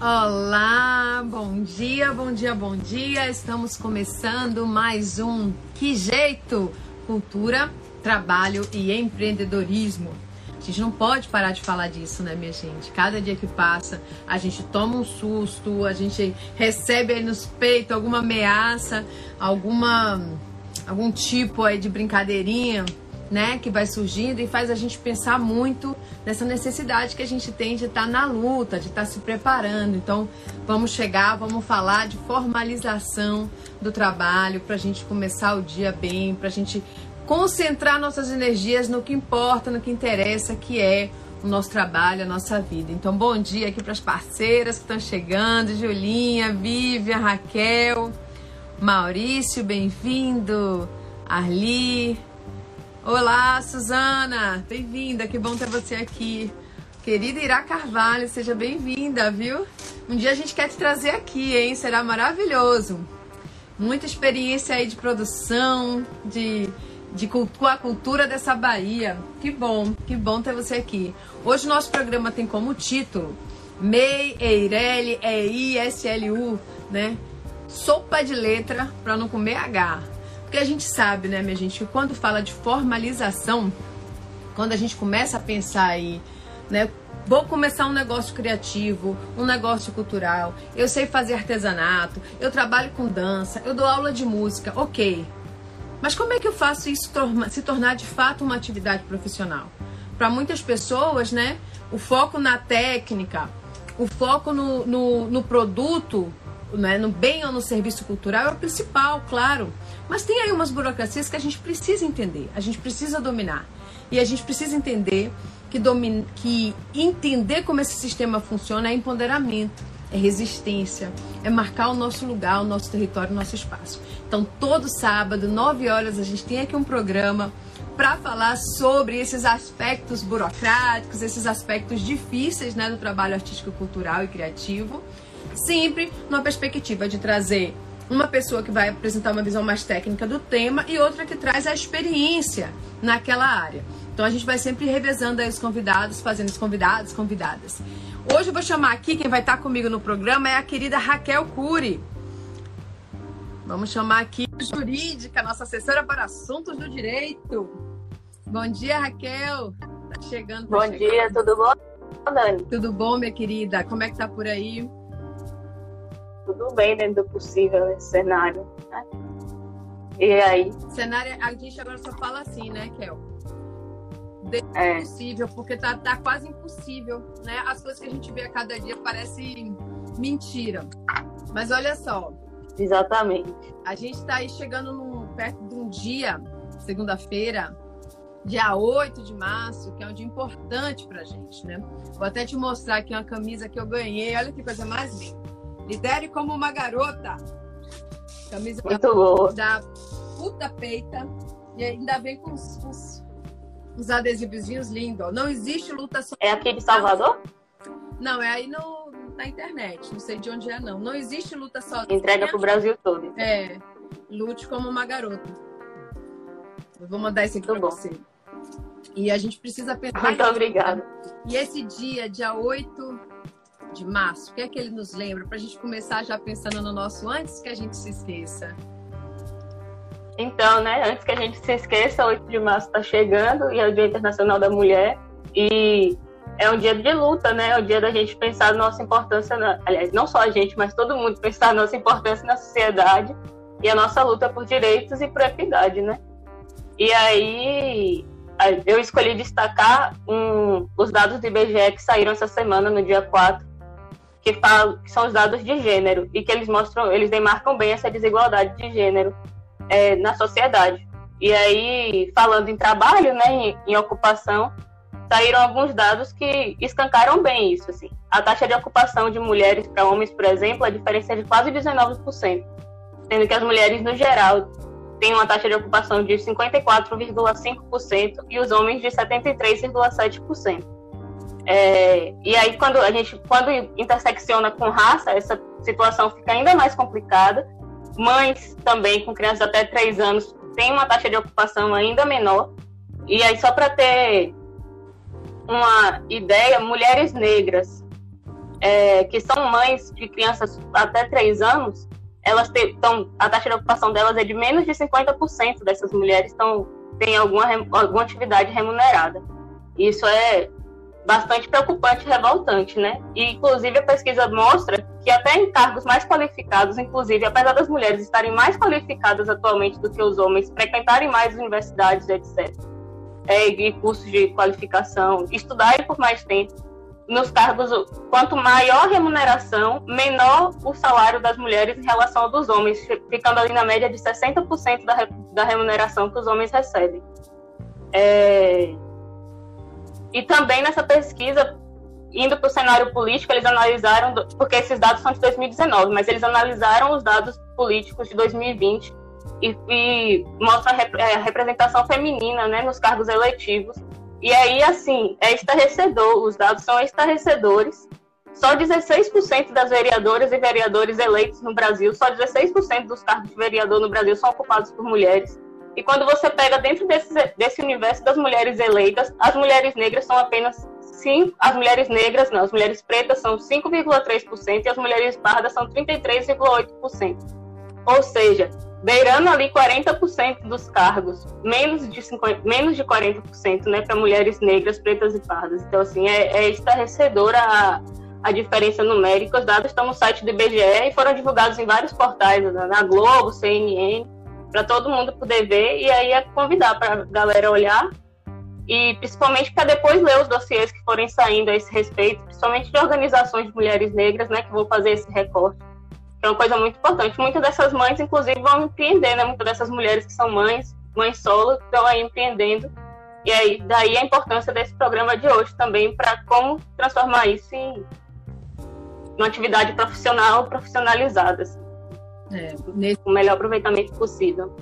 Olá, bom dia, bom dia, bom dia. Estamos começando mais um Que Jeito? Cultura, trabalho e empreendedorismo. A gente não pode parar de falar disso, né, minha gente? Cada dia que passa, a gente toma um susto, a gente recebe aí nos peitos alguma ameaça, alguma algum tipo aí de brincadeirinha né, que vai surgindo e faz a gente pensar muito nessa necessidade que a gente tem de estar tá na luta, de estar tá se preparando. Então, vamos chegar, vamos falar de formalização do trabalho para a gente começar o dia bem, para a gente concentrar nossas energias no que importa, no que interessa, que é o nosso trabalho, a nossa vida. Então, bom dia aqui para as parceiras que estão chegando, Julinha, Vivian, Raquel, Maurício, bem-vindo, Arli, Olá, Suzana! Bem-vinda, que bom ter você aqui. Querida Ira Carvalho, seja bem-vinda, viu? Um dia a gente quer te trazer aqui, hein? Será maravilhoso. Muita experiência aí de produção, de, de com a cultura dessa Bahia. Que bom, que bom ter você aqui. Hoje o nosso programa tem como título MEI, EIRELI, EI-S-L-U, né? Sopa de letra para não comer H. Porque a gente sabe, né, minha gente, que quando fala de formalização, quando a gente começa a pensar aí, né, vou começar um negócio criativo, um negócio cultural, eu sei fazer artesanato, eu trabalho com dança, eu dou aula de música, ok. Mas como é que eu faço isso se tornar de fato uma atividade profissional? Para muitas pessoas, né, o foco na técnica, o foco no, no, no produto, né, no bem ou no serviço cultural é o principal, claro. Mas tem aí umas burocracias que a gente precisa entender, a gente precisa dominar. E a gente precisa entender que, domin... que entender como esse sistema funciona é empoderamento, é resistência, é marcar o nosso lugar, o nosso território, o nosso espaço. Então, todo sábado, 9 horas, a gente tem aqui um programa para falar sobre esses aspectos burocráticos, esses aspectos difíceis né, do trabalho artístico, cultural e criativo, sempre numa perspectiva de trazer uma pessoa que vai apresentar uma visão mais técnica do tema e outra que traz a experiência naquela área. Então a gente vai sempre revezando aí os convidados, fazendo os convidados, convidadas. Hoje eu vou chamar aqui, quem vai estar comigo no programa é a querida Raquel Cury. Vamos chamar aqui jurídica, nossa assessora para assuntos do direito. Bom dia, Raquel. Tá chegando. Tá Bom chegando. dia, tudo bom, Dani? Tudo bom, minha querida? Como é que tá por aí? Tudo bem dentro do possível nesse cenário. Né? E aí? Cenário, a gente agora só fala assim, né, Kel? Dentro é. possível, porque tá, tá quase impossível, né? As coisas que a gente vê a cada dia parecem mentira. Mas olha só. Exatamente. A gente está aí chegando num, perto de um dia, segunda-feira, dia 8 de março, que é um dia importante pra gente, né? Vou até te mostrar aqui uma camisa que eu ganhei. Olha que coisa mais linda. Lidere como uma garota. Camisa Muito da, boa. da puta peita. E ainda vem com os, os, os adesivozinhos lindos. Não existe luta só. É aqui de Salvador? Não, é aí no, na internet. Não sei de onde é, não. Não existe luta só. Entrega pro Brasil todo. Então. É. Lute como uma garota. Eu vou mandar esse aqui Muito pra bom. você. E a gente precisa pensar. Muito obrigada. E esse dia, dia 8 de março? O que é que ele nos lembra? Para a gente começar já pensando no nosso antes que a gente se esqueça. Então, né, antes que a gente se esqueça, 8 de março está chegando e é o Dia Internacional da Mulher. E é um dia de luta, né? É o dia da gente pensar nossa importância, na... aliás, não só a gente, mas todo mundo pensar nossa importância na sociedade e a nossa luta por direitos e por equidade, né? E aí eu escolhi destacar um, os dados do IBGE que saíram essa semana, no dia 4, que, que são os dados de gênero e que eles mostram, eles demarcam bem essa desigualdade de gênero é, na sociedade. E aí, falando em trabalho, né, em, em, ocupação, saíram alguns dados que escancaram bem isso. Assim. A taxa de ocupação de mulheres para homens, por exemplo, a diferença é de quase 19%, sendo que as mulheres, no geral, têm uma taxa de ocupação de 54,5% e os homens de 73,7%. É, e aí, quando a gente quando intersecciona com raça, essa situação fica ainda mais complicada. Mães também com crianças até 3 anos têm uma taxa de ocupação ainda menor. E aí, só para ter uma ideia, mulheres negras é, que são mães de crianças até 3 anos, elas estão a taxa de ocupação delas é de menos de 50% dessas mulheres estão têm alguma alguma atividade remunerada. Isso é bastante preocupante e revoltante, né? E, inclusive, a pesquisa mostra que até em cargos mais qualificados, inclusive, apesar das mulheres estarem mais qualificadas atualmente do que os homens, frequentarem mais universidades, etc., é, e cursos de qualificação, estudarem por mais tempo, nos cargos, quanto maior a remuneração, menor o salário das mulheres em relação ao dos homens, ficando ali na média de 60% da, da remuneração que os homens recebem. É, e também nessa pesquisa, indo para o cenário político, eles analisaram, porque esses dados são de 2019, mas eles analisaram os dados políticos de 2020 e, e mostra a, representação feminina né, nos cargos eletivos. E aí, assim, é estarrecedor, os dados são estarrecedores. Só 16% das vereadoras e vereadores eleitos no Brasil, só 16% dos cargos de vereador no Brasil são ocupados por mulheres. E quando você pega dentro desse, desse universo das mulheres eleitas, as mulheres negras são apenas 5, as mulheres negras, não, as mulheres pretas são 5,3% e as mulheres pardas são 33,8%. Ou seja, beirando ali 40% dos cargos, menos de, 50, menos de 40%, né, para mulheres negras, pretas e pardas. Então, assim, é, é estarrecedora a, a diferença numérica. Os dados estão no site do IBGE e foram divulgados em vários portais, na Globo, CNN para todo mundo poder ver e aí é convidar para a galera olhar e principalmente para depois ler os dossiês que forem saindo a esse respeito, principalmente de organizações de mulheres negras, né, que vão fazer esse recorte. Que é uma coisa muito importante. Muitas dessas mães, inclusive, vão empreender, né? Muitas dessas mulheres que são mães, mães solo, estão aí empreendendo. E aí, daí a importância desse programa de hoje também para como transformar isso em uma atividade profissional, profissionalizada. Assim. É, nesse... O melhor aproveitamento possível.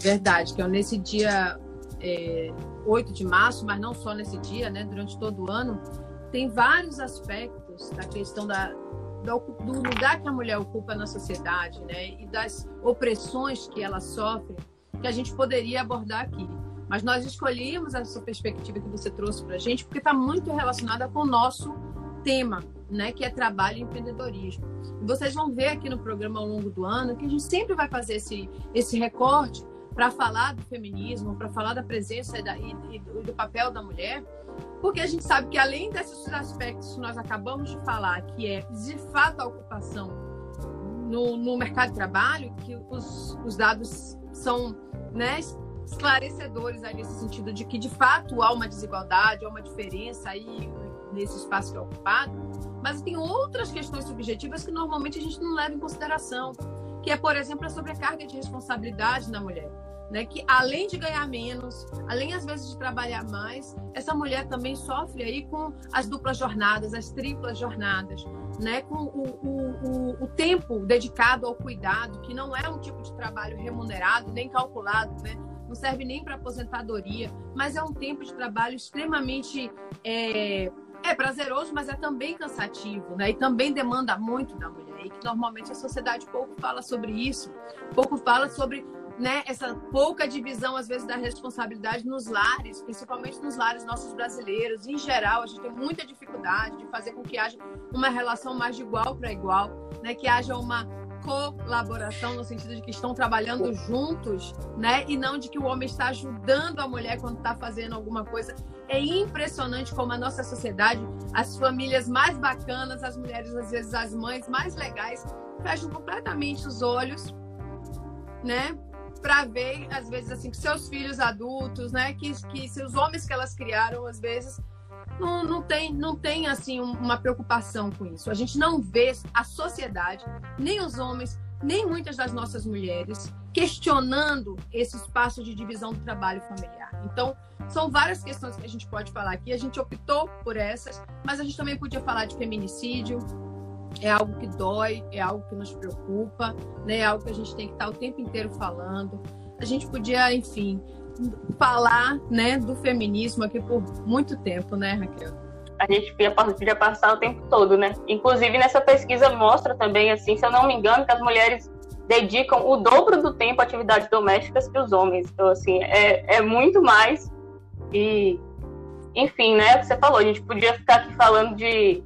Verdade, que é nesse dia é, 8 de março, mas não só nesse dia, né? Durante todo o ano, tem vários aspectos da questão da, do lugar que a mulher ocupa na sociedade, né? E das opressões que ela sofre, que a gente poderia abordar aqui. Mas nós escolhemos essa perspectiva que você trouxe para a gente, porque está muito relacionada com o nosso tema, né? Que é trabalho e empreendedorismo. Vocês vão ver aqui no programa ao longo do ano que a gente sempre vai fazer esse, esse recorte para falar do feminismo, para falar da presença e, da, e, e do papel da mulher, porque a gente sabe que além desses aspectos que nós acabamos de falar, que é de fato a ocupação no, no mercado de trabalho, que os, os dados são né, esclarecedores aí nesse sentido de que de fato há uma desigualdade, há uma diferença aí nesse espaço que é ocupado, mas tem outras questões subjetivas que normalmente a gente não leva em consideração, que é, por exemplo, a sobrecarga de responsabilidade na mulher. Né, que além de ganhar menos, além às vezes de trabalhar mais, essa mulher também sofre aí com as duplas jornadas, as triplas jornadas, né, com o, o, o, o tempo dedicado ao cuidado, que não é um tipo de trabalho remunerado nem calculado, né, não serve nem para aposentadoria, mas é um tempo de trabalho extremamente é, é prazeroso, mas é também cansativo, né? E também demanda muito da mulher. E que normalmente a sociedade pouco fala sobre isso, pouco fala sobre né, essa pouca divisão, às vezes, da responsabilidade nos lares, principalmente nos lares nossos brasileiros. Em geral, a gente tem muita dificuldade de fazer com que haja uma relação mais de igual para igual, né, que haja uma colaboração no sentido de que estão trabalhando juntos, né? E não de que o homem está ajudando a mulher quando está fazendo alguma coisa. É impressionante como a nossa sociedade, as famílias mais bacanas, as mulheres, às vezes as mães mais legais, fecham completamente os olhos, né? Para ver, às vezes, assim, que seus filhos adultos, né? Que, que seus homens que elas criaram, às vezes, não, não, tem, não tem assim uma preocupação com isso. A gente não vê a sociedade, nem os homens, nem muitas das nossas mulheres questionando esse espaço de divisão do trabalho familiar. Então, são várias questões que a gente pode falar aqui. A gente optou por essas, mas a gente também podia falar de feminicídio. É algo que dói, é algo que nos preocupa, né? é algo que a gente tem que estar o tempo inteiro falando. A gente podia, enfim, falar né, do feminismo aqui por muito tempo, né, Raquel? A gente podia passar o tempo todo, né? Inclusive, nessa pesquisa mostra também, assim, se eu não me engano, que as mulheres dedicam o dobro do tempo a atividades domésticas que os homens. Então, assim, é, é muito mais. E, enfim, né? Você falou, a gente podia ficar aqui falando de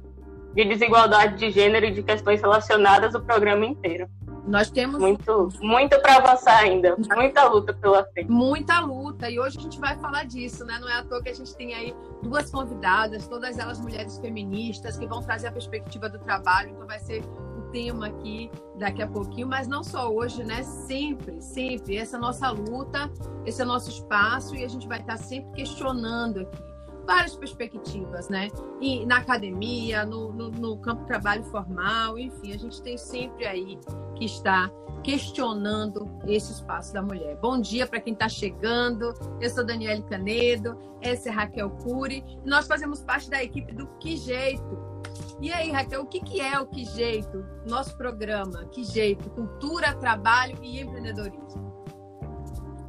de desigualdade de gênero e de questões relacionadas o programa inteiro. Nós temos muito, muito para avançar ainda, muita luta pela frente. Muita luta, e hoje a gente vai falar disso, né? Não é à toa que a gente tem aí duas convidadas, todas elas mulheres feministas, que vão trazer a perspectiva do trabalho, então vai ser o tema aqui daqui a pouquinho, mas não só hoje, né? Sempre, sempre. Essa é nossa luta, esse é o nosso espaço, e a gente vai estar sempre questionando aqui várias perspectivas, né? E na academia, no, no, no, campo de trabalho formal, enfim, a gente tem sempre aí que estar questionando esse espaço da mulher. Bom dia para quem está chegando. Eu sou Daniele Canedo, essa é Raquel Cury, nós fazemos parte da equipe do Que Jeito. E aí, Raquel, o que, que é o Que Jeito? Nosso programa, Que Jeito? Cultura, trabalho e empreendedorismo.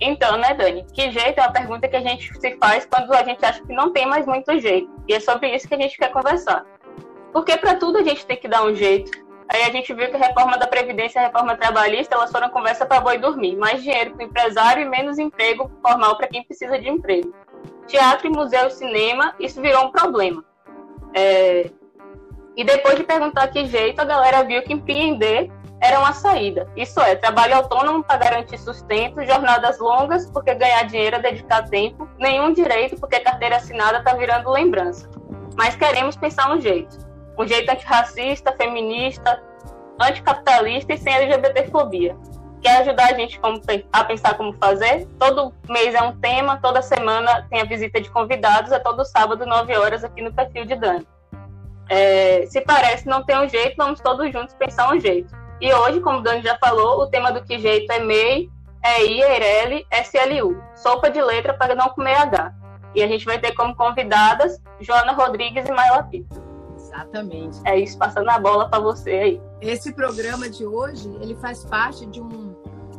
Então, né, Dani? Que jeito é uma pergunta que a gente se faz quando a gente acha que não tem mais muito jeito. E é sobre isso que a gente quer conversar. Porque para tudo a gente tem que dar um jeito. Aí a gente viu que a reforma da Previdência e a reforma trabalhista, elas foram conversa para boi dormir. Mais dinheiro para o empresário e menos emprego formal para quem precisa de emprego. Teatro, museu e cinema, isso virou um problema. É... E depois de perguntar que jeito, a galera viu que empreender era uma saída. Isso é, trabalho autônomo para garantir sustento, jornadas longas, porque ganhar dinheiro é dedicar tempo, nenhum direito, porque carteira assinada está virando lembrança. Mas queremos pensar um jeito. Um jeito antirracista, feminista, anticapitalista e sem LGBTfobia. Quer ajudar a gente a pensar como fazer? Todo mês é um tema, toda semana tem a visita de convidados, é todo sábado, 9 horas, aqui no perfil de Dani. É, se parece não tem um jeito, vamos todos juntos pensar um jeito. E hoje, como o Dani já falou, o tema do que jeito é MEI, EI, EIRELI, SLU. Sopa de letra para não comer H. E a gente vai ter como convidadas Joana Rodrigues e Maila Pito. Exatamente. É isso, passando a bola para você aí. Esse programa de hoje, ele faz parte de um,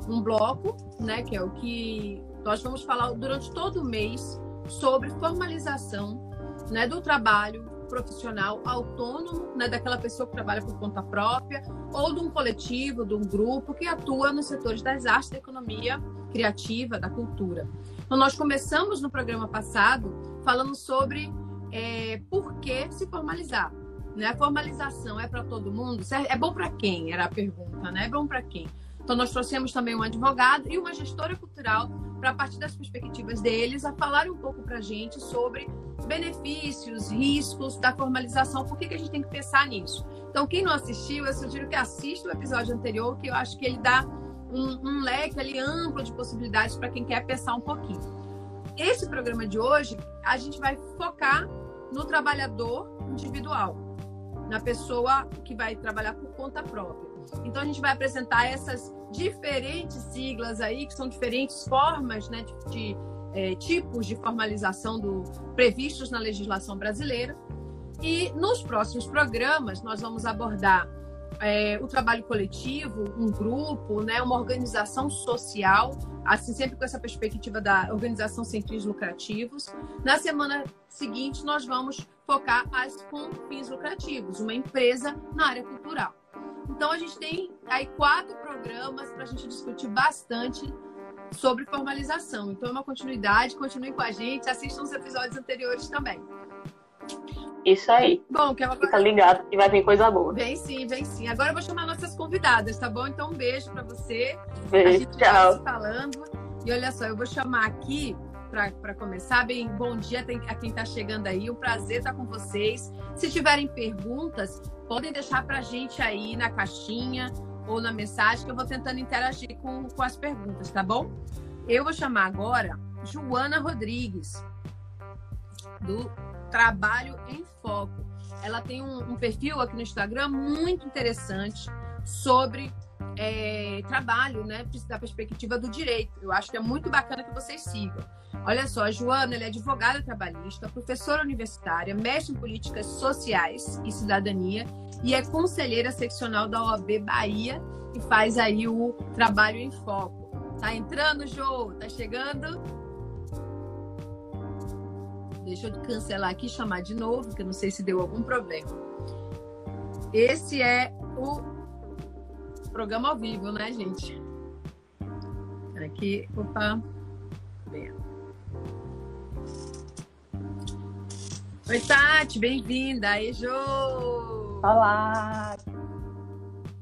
um bloco, né, que é o que nós vamos falar durante todo o mês sobre formalização né, do trabalho profissional autônomo, né, daquela pessoa que trabalha por conta própria, ou de um coletivo, de um grupo que atua nos setores das artes, da economia criativa, da cultura. Então, nós começamos no programa passado falando sobre é, por que se formalizar. Né? A formalização é para todo mundo? É bom para quem? Era a pergunta, né? É bom para quem? Então, nós trouxemos também um advogado e uma gestora cultural para, a partir das perspectivas deles, a falar um pouco para a gente sobre benefícios, riscos da formalização, por que, que a gente tem que pensar nisso. Então, quem não assistiu, eu sugiro que assista o episódio anterior, que eu acho que ele dá um, um leque ali amplo de possibilidades para quem quer pensar um pouquinho. Esse programa de hoje, a gente vai focar no trabalhador individual, na pessoa que vai trabalhar por conta própria. Então a gente vai apresentar essas diferentes siglas aí, que são diferentes formas né, de, de é, tipos de formalização do, previstos na legislação brasileira. E nos próximos programas nós vamos abordar é, o trabalho coletivo, um grupo, né, uma organização social, assim sempre com essa perspectiva da organização sem fins lucrativos. Na semana seguinte nós vamos focar as com fins lucrativos, uma empresa na área cultural. Então a gente tem aí quatro programas para a gente discutir bastante sobre formalização. Então é uma continuidade, continue com a gente, assistam os episódios anteriores também. Isso aí. Bom, que é Fica ligado que vai vir coisa boa. Vem sim, vem sim. Agora eu vou chamar nossas convidadas, tá bom? Então um beijo para você. Beijo, a gente tchau. Vai falando. E olha só, eu vou chamar aqui para começar. Bem, bom dia a quem está chegando aí. Um prazer estar com vocês. Se tiverem perguntas, podem deixar para a gente aí na caixinha ou na mensagem que eu vou tentando interagir com, com as perguntas, tá bom? Eu vou chamar agora Joana Rodrigues, do Trabalho em Foco. Ela tem um, um perfil aqui no Instagram muito interessante sobre é, trabalho, né, da perspectiva do direito. Eu acho que é muito bacana que vocês sigam. Olha só, a Joana é advogada trabalhista, professora universitária, mestre em políticas sociais e cidadania e é conselheira seccional da OAB Bahia e faz aí o trabalho em foco. Tá entrando, Jô? Tá chegando? Deixa eu cancelar aqui chamar de novo, porque eu não sei se deu algum problema. Esse é o programa ao vivo, né, gente? Aqui, opa. Bem. Oi, Tati, bem-vinda. Aí, Jô. Olá!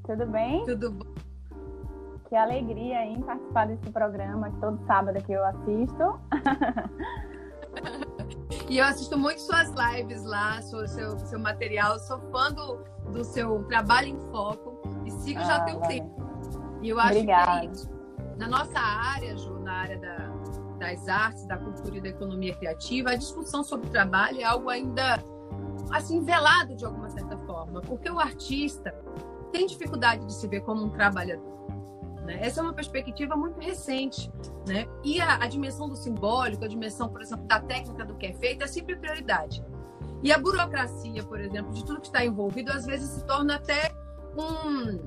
Tudo bem? Tudo bom? Que alegria em participar desse programa que todo sábado que eu assisto. e eu assisto muito suas lives lá, seu, seu, seu material, sou fã do, do seu trabalho em foco e sigo ah, já tem um tempo. E eu acho Obrigada. que é isso. Na nossa área, Ju, na área da, das artes, da cultura e da economia criativa, a discussão sobre trabalho é algo ainda assim velado de alguma certa forma, porque o artista tem dificuldade de se ver como um trabalhador. Né? Essa é uma perspectiva muito recente. Né? E a, a, dimensão do simbólico, a dimensão, por exemplo, da técnica do que é feito, é sempre prioridade. E a burocracia, por exemplo, de tudo que está envolvido, às vezes se torna até um,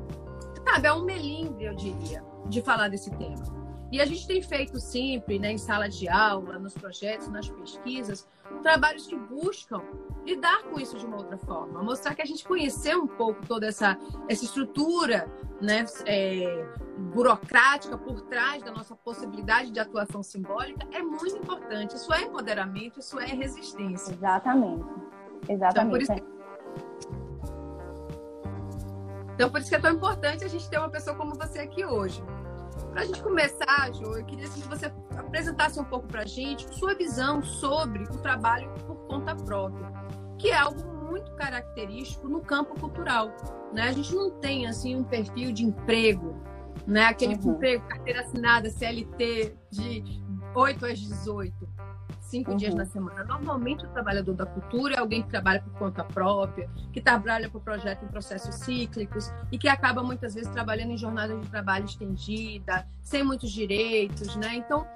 sabe, é um melindre, eu diria, de falar desse tema. E a gente tem feito sempre, né, em sala de aula, nos projetos, nas pesquisas, trabalhos que buscam lidar com isso de uma outra forma, mostrar que a gente conheceu um pouco toda essa, essa estrutura né, é, burocrática por trás da nossa possibilidade de atuação simbólica é muito importante. Isso é empoderamento, isso é resistência. Exatamente. Exatamente. Então, por isso, então, por isso que é tão importante a gente ter uma pessoa como você aqui hoje. Para a gente começar, Jo, eu queria que você apresentasse um pouco para a gente sua visão sobre o trabalho por conta própria, que é algo muito característico no campo cultural. Né? A gente não tem assim um perfil de emprego, né? aquele uhum. emprego, carteira assinada, CLT de 8 às 18 cinco uhum. dias na semana. Normalmente, o trabalhador da cultura é alguém que trabalha por conta própria, que trabalha por projeto em processos cíclicos e que acaba muitas vezes trabalhando em jornada de trabalho estendida, sem muitos direitos, né? Então,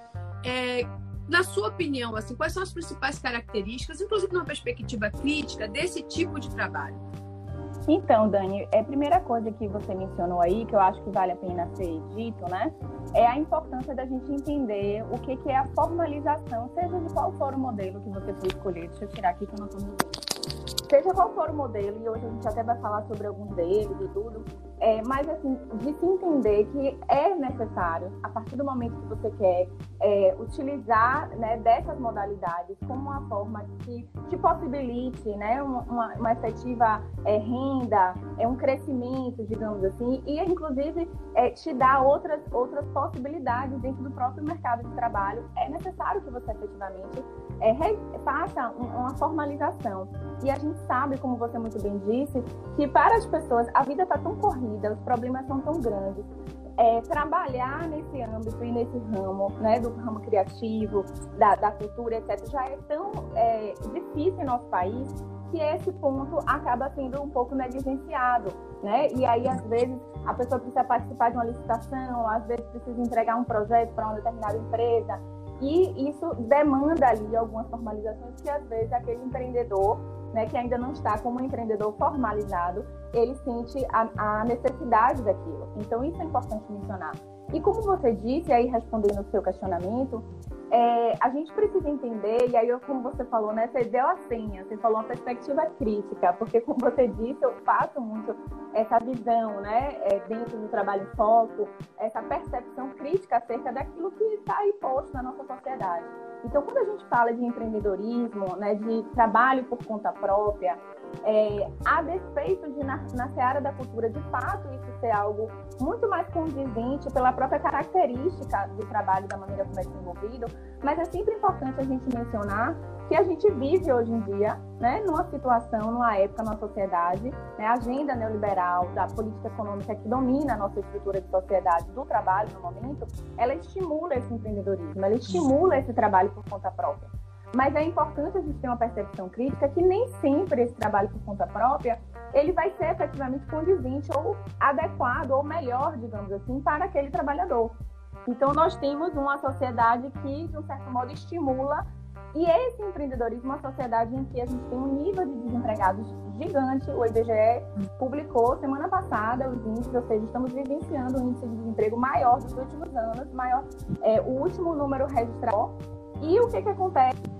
é, na sua opinião, assim, quais são as principais características, inclusive numa perspectiva crítica, desse tipo de trabalho? Então, Dani, é a primeira coisa que você mencionou aí, que eu acho que vale a pena ser dito, né? É a importância da gente entender o que, que é a formalização, seja de qual for o modelo que você for escolher. Deixa eu tirar aqui que eu não estou me Seja qual for o modelo, e hoje a gente até vai falar sobre alguns deles e tudo, é, mas, assim, de se entender que é necessário, a partir do momento que você quer é, utilizar né, dessas modalidades como uma forma que te possibilite né, uma, uma efetiva é, renda, é um crescimento, digamos assim, e, inclusive, é, te dá outras, outras possibilidades dentro do próprio mercado de trabalho, é necessário que você efetivamente é, faça uma formalização. E a gente sabe, como você muito bem disse, que para as pessoas a vida está tão corrida vida, os problemas são tão grandes. É, trabalhar nesse âmbito e nesse ramo, né, do ramo criativo, da, da cultura, etc., já é tão é, difícil em nosso país que esse ponto acaba sendo um pouco negligenciado, né? E aí, às vezes, a pessoa precisa participar de uma licitação, às vezes precisa entregar um projeto para uma determinada empresa, e isso demanda ali algumas formalizações que, às vezes, aquele empreendedor né, que ainda não está como um empreendedor formalizado, ele sente a, a, necessidade daquilo. Então, isso é importante mencionar. E como você disse, aí respondendo o seu questionamento, é, a gente precisa entender, e aí, como você falou, né, você deu a senha, você falou uma perspectiva crítica, porque, como você disse, eu faço muito essa visão, né, é, dentro do trabalho em foco, essa percepção crítica acerca daquilo que está aí posto na nossa sociedade. Então, quando a gente fala de empreendedorismo, né, de trabalho por conta própria, é, a despeito de, na, na seara da cultura, de fato, isso ser algo muito mais condizente pela própria característica do trabalho, da maneira como é desenvolvido, mas é sempre importante a gente mencionar que a gente vive hoje em dia, né, numa situação, numa época, numa sociedade, né, a agenda neoliberal da política econômica que domina a nossa estrutura de sociedade do trabalho no momento, ela estimula esse empreendedorismo, ela estimula esse trabalho por conta própria. Mas é importante a gente ter uma percepção crítica que nem sempre esse trabalho por conta própria ele vai ser efetivamente condizente ou adequado ou melhor, digamos assim, para aquele trabalhador. Então nós temos uma sociedade que, de um certo modo, estimula e esse empreendedorismo é uma sociedade em que a gente tem um nível de desempregados gigante. O IBGE publicou semana passada os índices, ou seja, estamos vivenciando um índice de desemprego maior dos últimos anos, maior, é, o último número registrado. E o que, que acontece?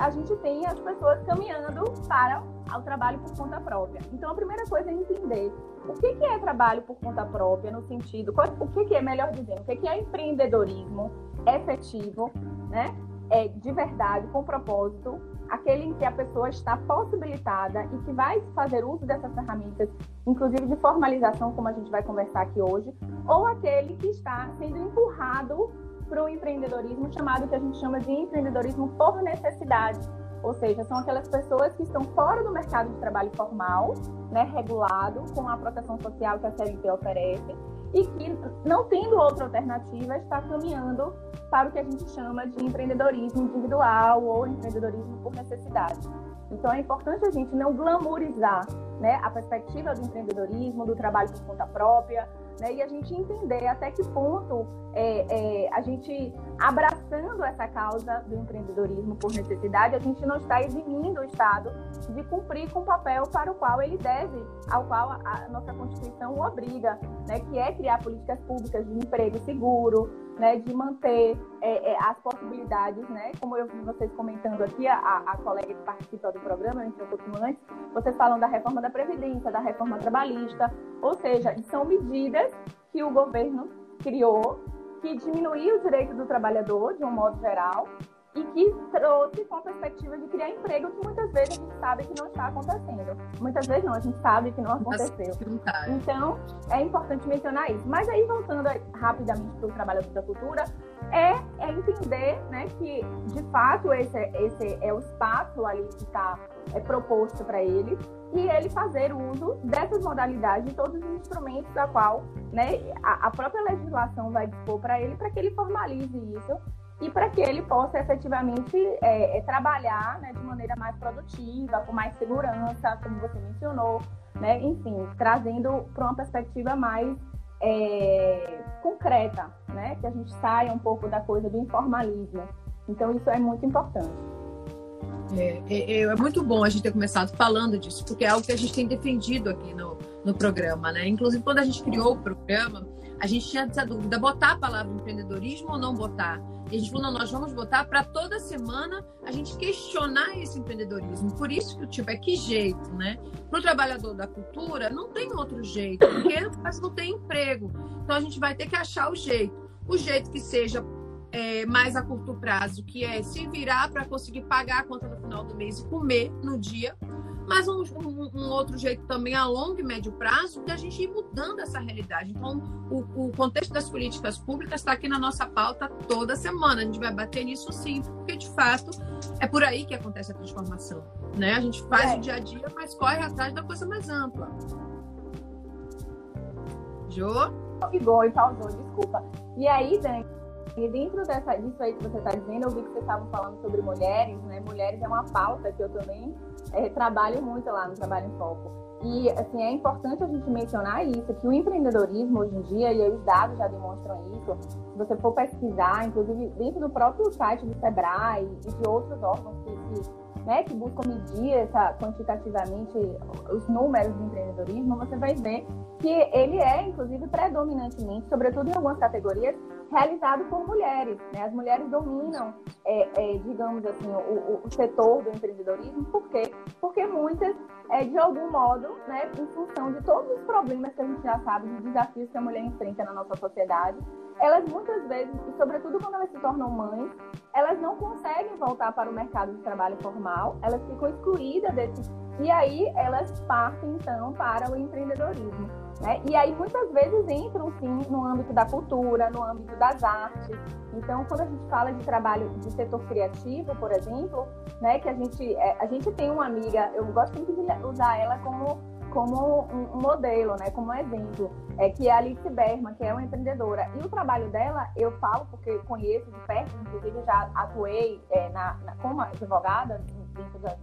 A gente tem as pessoas caminhando para o trabalho por conta própria. Então, a primeira coisa é entender o que, que é trabalho por conta própria, no sentido, o que, que é, melhor dizendo, o que, que é empreendedorismo efetivo, né? é, de verdade, com propósito, aquele em que a pessoa está possibilitada e que vai fazer uso dessas ferramentas, inclusive de formalização, como a gente vai conversar aqui hoje, ou aquele que está sendo empurrado para o empreendedorismo chamado que a gente chama de empreendedorismo por necessidade. Ou seja, são aquelas pessoas que estão fora do mercado de trabalho formal, né, regulado, com a proteção social que a CLT oferece, e que, não tendo outra alternativa, está caminhando para o que a gente chama de empreendedorismo individual ou empreendedorismo por necessidade. Então, é importante a gente não glamourizar né, a perspectiva do empreendedorismo, do trabalho por conta própria, né, e a gente entender até que ponto é, é, a gente, abraçando essa causa do empreendedorismo por necessidade, a gente não está eximindo o Estado de cumprir com o papel para o qual ele deve, ao qual a, nossa Constituição o obriga, né, que é criar políticas públicas de emprego seguro, né, de manter é, é, as possibilidades, né, como eu vi vocês comentando aqui, a, a colega que participa do programa, entrou um pouquinho antes, vocês falam da reforma da Previdência, da reforma trabalhista, ou seja, são medidas que o governo criou que diminuiu o direito do trabalhador, de um modo geral, e que trouxe com a perspectiva de criar emprego que muitas vezes a gente sabe que não está acontecendo. Muitas vezes não, a gente sabe que não aconteceu. Então, é importante mencionar isso. Mas aí, voltando rapidamente para o trabalhador da cultura, é, é entender né, que, de fato, esse, esse é o espaço ali que está é, proposto para ele e ele fazer uso dessas modalidades, de todos os instrumentos da qual né, a, a própria legislação vai dispor para ele, para que ele formalize isso e para que ele possa efetivamente é, é, trabalhar né, de maneira mais produtiva, com mais segurança, como você mencionou, né? enfim, trazendo para uma perspectiva mais é, concreta, né? que a gente saia um pouco da coisa do informalismo. Então, isso é muito importante. É, é, é, muito bom a gente ter começado falando disso, porque é algo que a gente tem defendido aqui no, no programa, né? Inclusive, quando a gente criou o programa, a gente tinha essa dúvida, botar a palavra empreendedorismo ou não botar? E a gente falou, não, nós vamos botar para toda semana a gente questionar esse empreendedorismo. Por isso que o tipo é que jeito, né? Para o trabalhador da cultura, não tem outro jeito, porque não tem emprego. Então a gente vai ter que achar o jeito. O jeito que seja é, mais a curto prazo, que é se virar para conseguir pagar a conta no final do mês e comer no dia mas um, um, um, outro jeito também a longo e médio prazo de a gente ir mudando essa realidade. Então, o, o contexto das políticas públicas está aqui na nossa pauta toda semana. A gente vai bater nisso sim, porque de fato é por aí que acontece a transformação. Né? A gente faz é. o dia a dia, mas corre atrás da coisa mais ampla. Jô? Igual e pausou, desculpa. E aí, Dani, e dentro dessa, disso aí que você está dizendo, eu vi que vocês estavam falando sobre mulheres, né? Mulheres é uma pauta que eu também é, trabalho muito lá no Trabalho em Foco. E, assim, é importante a gente mencionar isso, que o empreendedorismo hoje em dia, e os dados já demonstram isso, se você for pesquisar, inclusive dentro do próprio site do Sebrae e de outros órgãos que, que, né, que buscam medir essa, quantitativamente os números do empreendedorismo, você vai ver que ele é, inclusive, predominantemente, sobretudo em algumas categorias, realizado por mulheres. Né? As mulheres dominam, é, é, digamos assim, o, o, setor do empreendedorismo. Por quê? Porque muitas, é, de algum modo, né, em função de todos os problemas que a gente já sabe, dos desafios que a mulher enfrenta na nossa sociedade, elas muitas vezes, e sobretudo quando elas se tornam mães, elas não conseguem voltar para o mercado de trabalho formal, elas ficam excluídas desse. E aí elas partem, então, para o empreendedorismo. Né? E aí muitas vezes entram sim no âmbito da cultura, no âmbito das artes. Então, quando a gente fala de trabalho de setor criativo, por exemplo, né, que a gente é, a gente tem uma amiga, eu gosto muito de usar ela como como um, modelo, né, como um exemplo, é que é a Alice Berman, que é uma empreendedora. E o trabalho dela, eu falo porque conheço de perto, inclusive já atuei é, na, na, como advogada dentro da,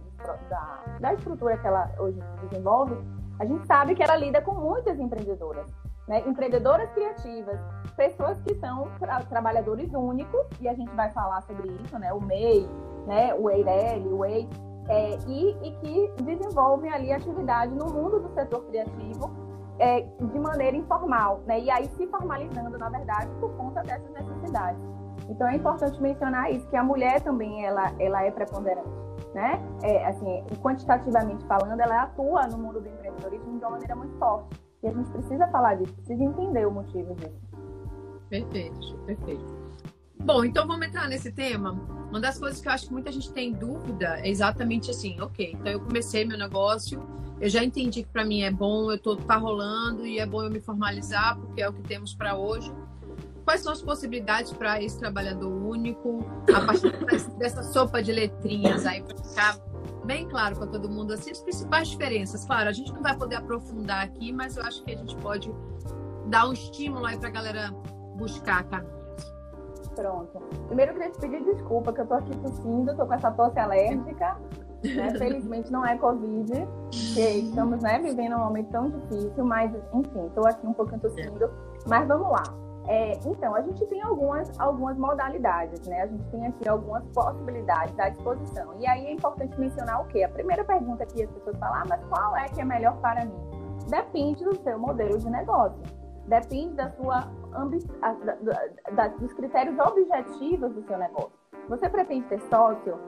da, da estrutura que ela hoje desenvolve a gente sabe que ela lida com muitas empreendedoras, né? empreendedoras criativas, pessoas que são tra trabalhadores únicos, e a gente vai falar sobre isso, né? o MEI, né? o EIRELI, o EI, é, e, e, que desenvolvem ali atividade no mundo do setor criativo é, de maneira informal, né? e aí se formalizando, na verdade, por conta dessas necessidades. Então é importante mencionar isso, que a mulher também ela, ela é preponderante né? É, assim, quantitativamente falando, ela atua no mundo do empreendedorismo de uma maneira muito forte. E a gente precisa falar disso, precisa entender o motivo disso. Perfeito, perfeito. Bom, então vamos entrar nesse tema. Uma das coisas que eu acho que muita gente tem dúvida é exatamente assim, ok, então eu comecei meu negócio, eu já entendi que para mim é bom, eu tô tá rolando e é bom eu me formalizar porque é o que temos para hoje. Quais são as possibilidades para esse trabalhador único, a partir dessa sopa de letrinhas aí, para ficar bem claro para todo mundo assim, as principais diferenças. Claro, a gente não vai poder aprofundar aqui, mas eu acho que a gente pode dar um estímulo aí para a galera buscar caminhos. Pronto. Primeiro eu queria te pedir desculpa, que eu tô aqui tossindo, tô com essa tosse alérgica. Né? Felizmente não é Covid, porque estamos né, vivendo um momento tão difícil, mas enfim, estou aqui um pouquinho tossindo. Mas vamos lá. É, então, a gente tem algumas, algumas modalidades, né? A gente tem aqui algumas possibilidades à disposição. E aí é importante mencionar o quê? A primeira pergunta que as pessoas falam, ah, mas qual é que é melhor para mim? Depende do seu modelo de negócio. Depende da sua ambi... da, da, dos critérios objetivos do seu negócio. Você pretende ter sócio?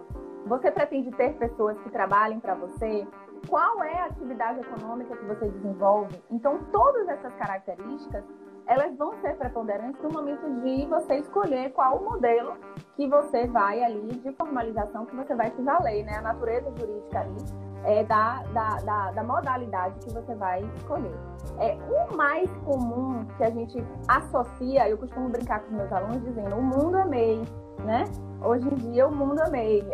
Você pretende ter pessoas que trabalhem para você? Qual é a atividade econômica que você desenvolve? Então, todas essas características elas vão ser preponderantes no momento de você escolher qual o modelo que você vai ali de formalização que você vai se valer, né? A natureza jurídica ali é da, da, da, da modalidade que você vai escolher. É, o mais comum que a gente associa, eu costumo brincar com meus alunos dizendo, o mundo é MEI, né? Hoje em dia o mundo é MEI.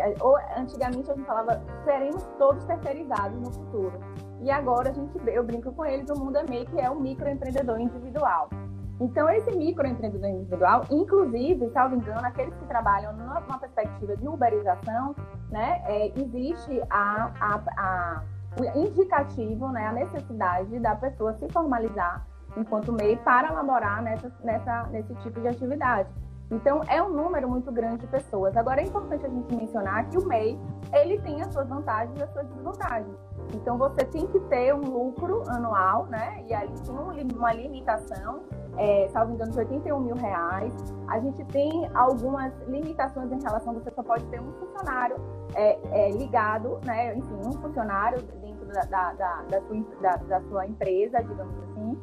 Antigamente a gente falava, seremos todos terceirizados no futuro. E agora a gente, eu brinco com eles, o mundo é MEI, que é o microempreendedor individual. Então, esse microempreendedor individual, inclusive, salvo engano, aqueles que trabalham numa, perspectiva de uberização, né, é, existe a, a, a, o indicativo, né, a necessidade da pessoa se formalizar enquanto MEI para elaborar nessa, nessa, nesse tipo de atividade. Então, é um número muito grande de pessoas. Agora, é importante a gente mencionar que o MEI, ele tem as suas vantagens e as suas desvantagens. Então, você tem que ter um lucro anual, né? E aí tem uma limitação é, salvo engano, de 81 mil reais. A gente tem algumas limitações em relação, você só pode ter um funcionário é, é, ligado, né? Enfim, um funcionário dentro da, da, da, da sua, da, da, sua empresa, digamos assim.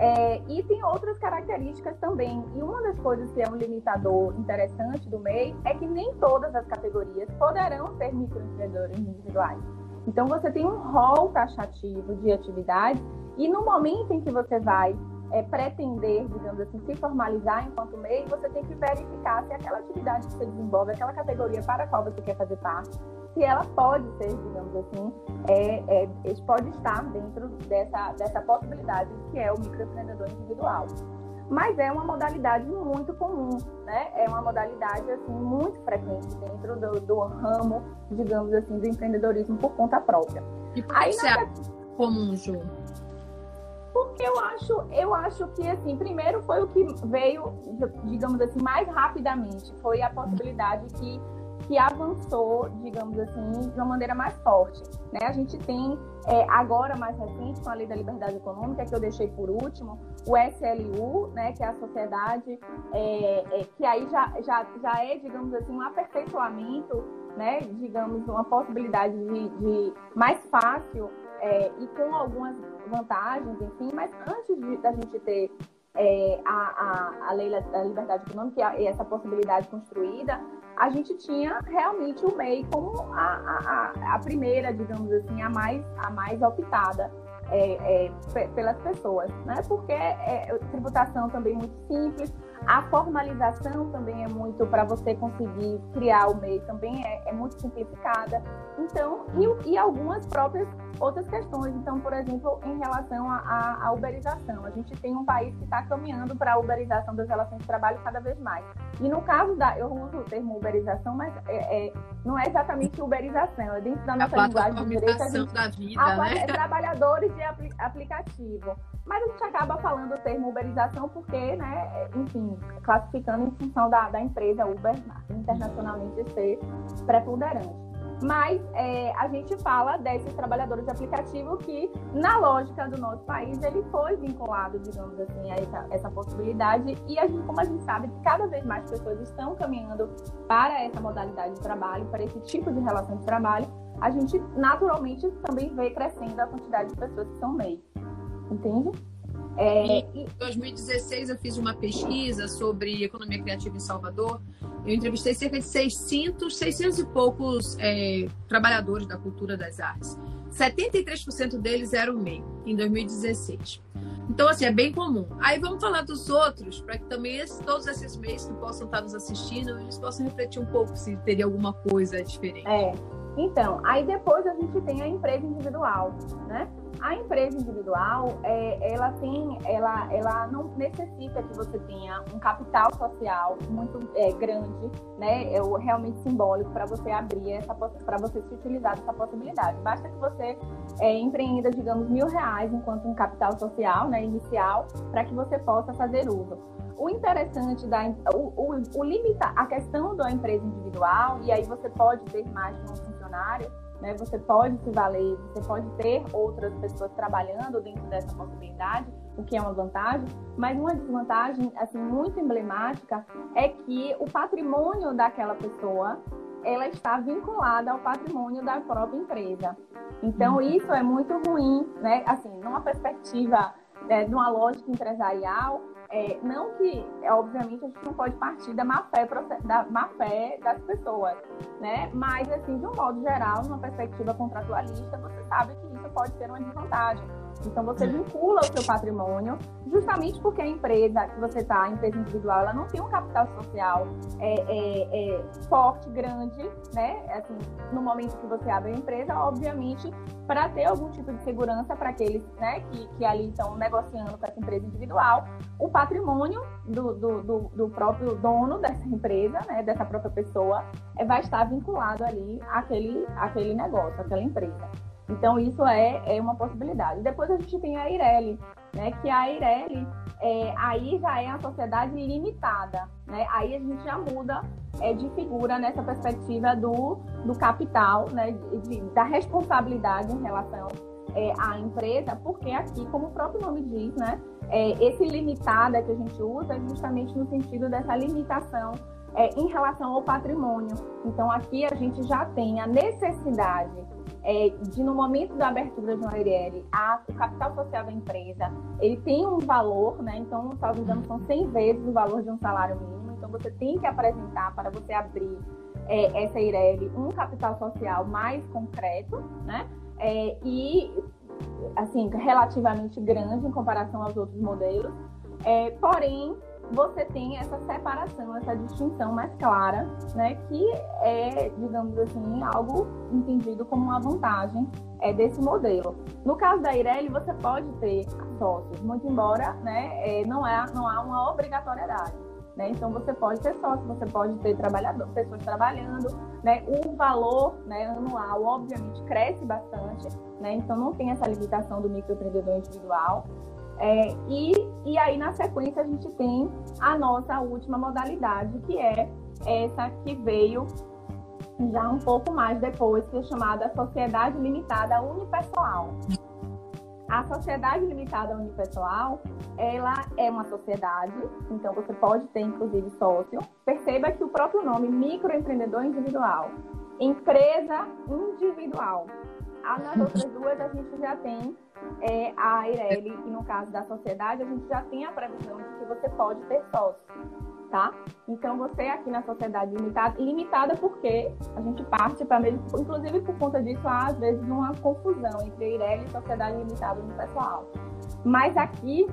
É, e tem outras características também. E uma das coisas que é um limitador interessante do MEI é que nem todas as categorias poderão ser microempreendedores individuais. Então, você tem um rol taxativo de atividades e no momento em que você vai é, pretender, digamos assim, se formalizar enquanto MEI, você tem que verificar se aquela atividade que você desenvolve, aquela categoria para a qual você quer fazer parte, se ela pode ser, digamos assim, é, é, pode estar dentro dessa, dessa possibilidade que é o microempreendedor individual. Mas é uma modalidade muito comum, né? É uma modalidade assim muito frequente dentro do, do ramo, digamos assim, do empreendedorismo por conta própria. E por que Aí, você na... comum, Ju? Porque eu acho, eu acho que assim, primeiro foi o que veio, digamos assim, mais rapidamente, foi a possibilidade que que avançou, digamos assim, de uma maneira mais forte. Né? A gente tem é, agora mais recente com a Lei da Liberdade Econômica, que eu deixei por último, o SLU, né, que é a sociedade, é, é, que aí já, já, já é, digamos assim, um aperfeiçoamento, né, digamos, uma possibilidade de, de mais fácil é, e com algumas vantagens, enfim, mas antes de, da gente ter é, a, a, a lei da liberdade econômica e essa possibilidade construída, a gente tinha realmente o MEI como a, a, a primeira, digamos assim, a mais, a mais optada é, é, pelas pessoas, né? Porque é, é, tributação também muito simples, a formalização também é muito para você conseguir criar o MEI também é, é muito simplificada. Então, e, e, algumas próprias outras questões. Então, por exemplo, em relação à uberização, a gente tem um país que está caminhando para a uberização das relações de trabalho cada vez mais. E no caso da, eu uso o termo uberização, mas é, é não é exatamente uberização, é dentro da nossa linguagem de direito. A gente, da vida, a, né? é trabalhadores de apli, aplicativo. Mas a gente acaba falando o termo uberização porque, né, enfim, classificando em função da, da empresa Uber internacionalmente ser preponderante. Mas é, a gente fala desses trabalhadores de aplicativo que, na lógica do nosso país, ele foi vinculado, digamos assim, a essa, essa possibilidade. E a gente, como a gente sabe, cada vez mais pessoas estão caminhando para essa modalidade de trabalho, para esse tipo de relação de trabalho, a gente naturalmente também vê crescendo a quantidade de pessoas que são MEI. Entende? É, em 2016 eu fiz uma pesquisa sobre economia criativa em Salvador. Eu entrevistei cerca de 600, 600 e poucos é, trabalhadores da cultura das artes. 73% deles eram MEI em 2016. Então, assim, é bem comum. Aí vamos falar dos outros, para que também esse, todos esses meios que possam estar nos assistindo, eles possam refletir um pouco se teria alguma coisa diferente. É. Então, aí depois a gente tem a empresa individual, né? A empresa individual, é, ela tem, ela, ela não necessita que você tenha um capital social muito é, grande, né? É realmente simbólico para você abrir essa, para você se utilizar dessa possibilidade. Basta que você é, empreenda, digamos, mil reais enquanto um capital social, né, inicial, para que você possa fazer uso o interessante da o, o, o limita a questão da empresa individual e aí você pode ter mais de um funcionário né? Você pode se valer, você pode ter outras pessoas trabalhando dentro dessa possibilidade, o que é uma vantagem, mas uma desvantagem assim muito emblemática é que o patrimônio daquela pessoa ela está vinculada ao patrimônio da própria empresa. Então uhum. isso é muito ruim, né? Assim, numa perspectiva, é, numa lógica empresarial, é, não que, é, obviamente, a gente não pode partir da má, fé, da má fé das pessoas, né? Mas, assim, de um modo geral, numa perspectiva contratualista, você sabe que isso pode ser uma desvantagem. Então você vincula o seu patrimônio, justamente porque a empresa que você está, a empresa individual, ela não tem um capital social é, é, é, forte, grande, né? Assim, no momento que você abre a empresa, obviamente, para ter algum tipo de segurança para aqueles né, que, que ali estão negociando com essa empresa individual, o patrimônio do, do, do, do próprio dono dessa empresa, né, dessa própria pessoa, é, vai estar vinculado ali àquele, àquele negócio, àquela empresa. Então, isso é, é uma possibilidade. Depois a gente tem a Ireli, né? Que a Ireli, é, aí já é a sociedade limitada, né? Aí a gente já muda é, de figura nessa perspectiva do, do capital, né? De, da responsabilidade em relação é, à empresa, porque aqui, como o próprio nome diz, né? É, esse limitada que a gente usa é justamente no sentido dessa limitação é, em relação ao patrimônio. Então, aqui a gente já tem a necessidade é, de, no momento da abertura de uma IRL, a, o capital social da empresa, ele tem um valor, né? Então, salvo engano, são 100 vezes o valor de um salário mínimo. Então, você tem que apresentar para você abrir é, essa IRL um capital social mais concreto, né? É, e, assim, relativamente grande em comparação aos outros modelos. É, porém, você tem essa separação, essa distinção mais clara, né, que é, digamos assim, algo entendido como uma vantagem é, desse modelo. No caso da Ireli, você pode ter sócios, muito embora né, é, não, é, não há uma obrigatoriedade. Né? Então você pode ter sócio, você pode ter trabalhador, pessoas trabalhando, né? O valor né, anual, obviamente, cresce bastante, né? Então não tem essa limitação do microempreendedor individual. É, e, e aí, na sequência, a gente tem a nossa última modalidade, que é essa que veio já um pouco mais depois, que é chamada Sociedade Limitada Unipessoal. A Sociedade Limitada Unipessoal, ela é uma sociedade, então você pode ter, inclusive, sócio. Perceba que o próprio nome, microempreendedor individual, empresa individual. Nas outras duas, a gente já tem é, a Ireli, e no caso da sociedade, a gente já tem a previsão de que você pode ter sócio, tá? Então, você aqui na sociedade limitada, limitada porque a gente parte para mesmo, inclusive por conta disso, há às vezes uma confusão entre Ireli e sociedade limitada no pessoal. Mas aqui,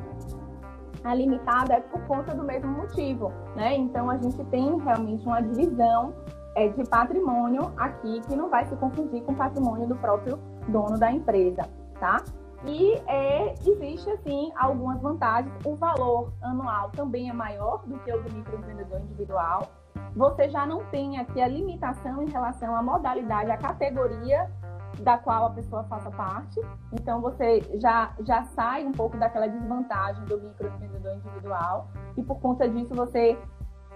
a limitada é por conta do mesmo motivo, né? Então, a gente tem realmente uma divisão é, de patrimônio aqui que não vai se confundir com patrimônio do próprio dono da empresa, tá? E é, existe, assim, algumas vantagens. O valor anual também é maior do que o do microempreendedor individual. Você já não tem aqui a limitação em relação à modalidade, à categoria da qual a pessoa faça parte. Então, você já, já sai um pouco daquela desvantagem do microempreendedor individual. E por conta disso, você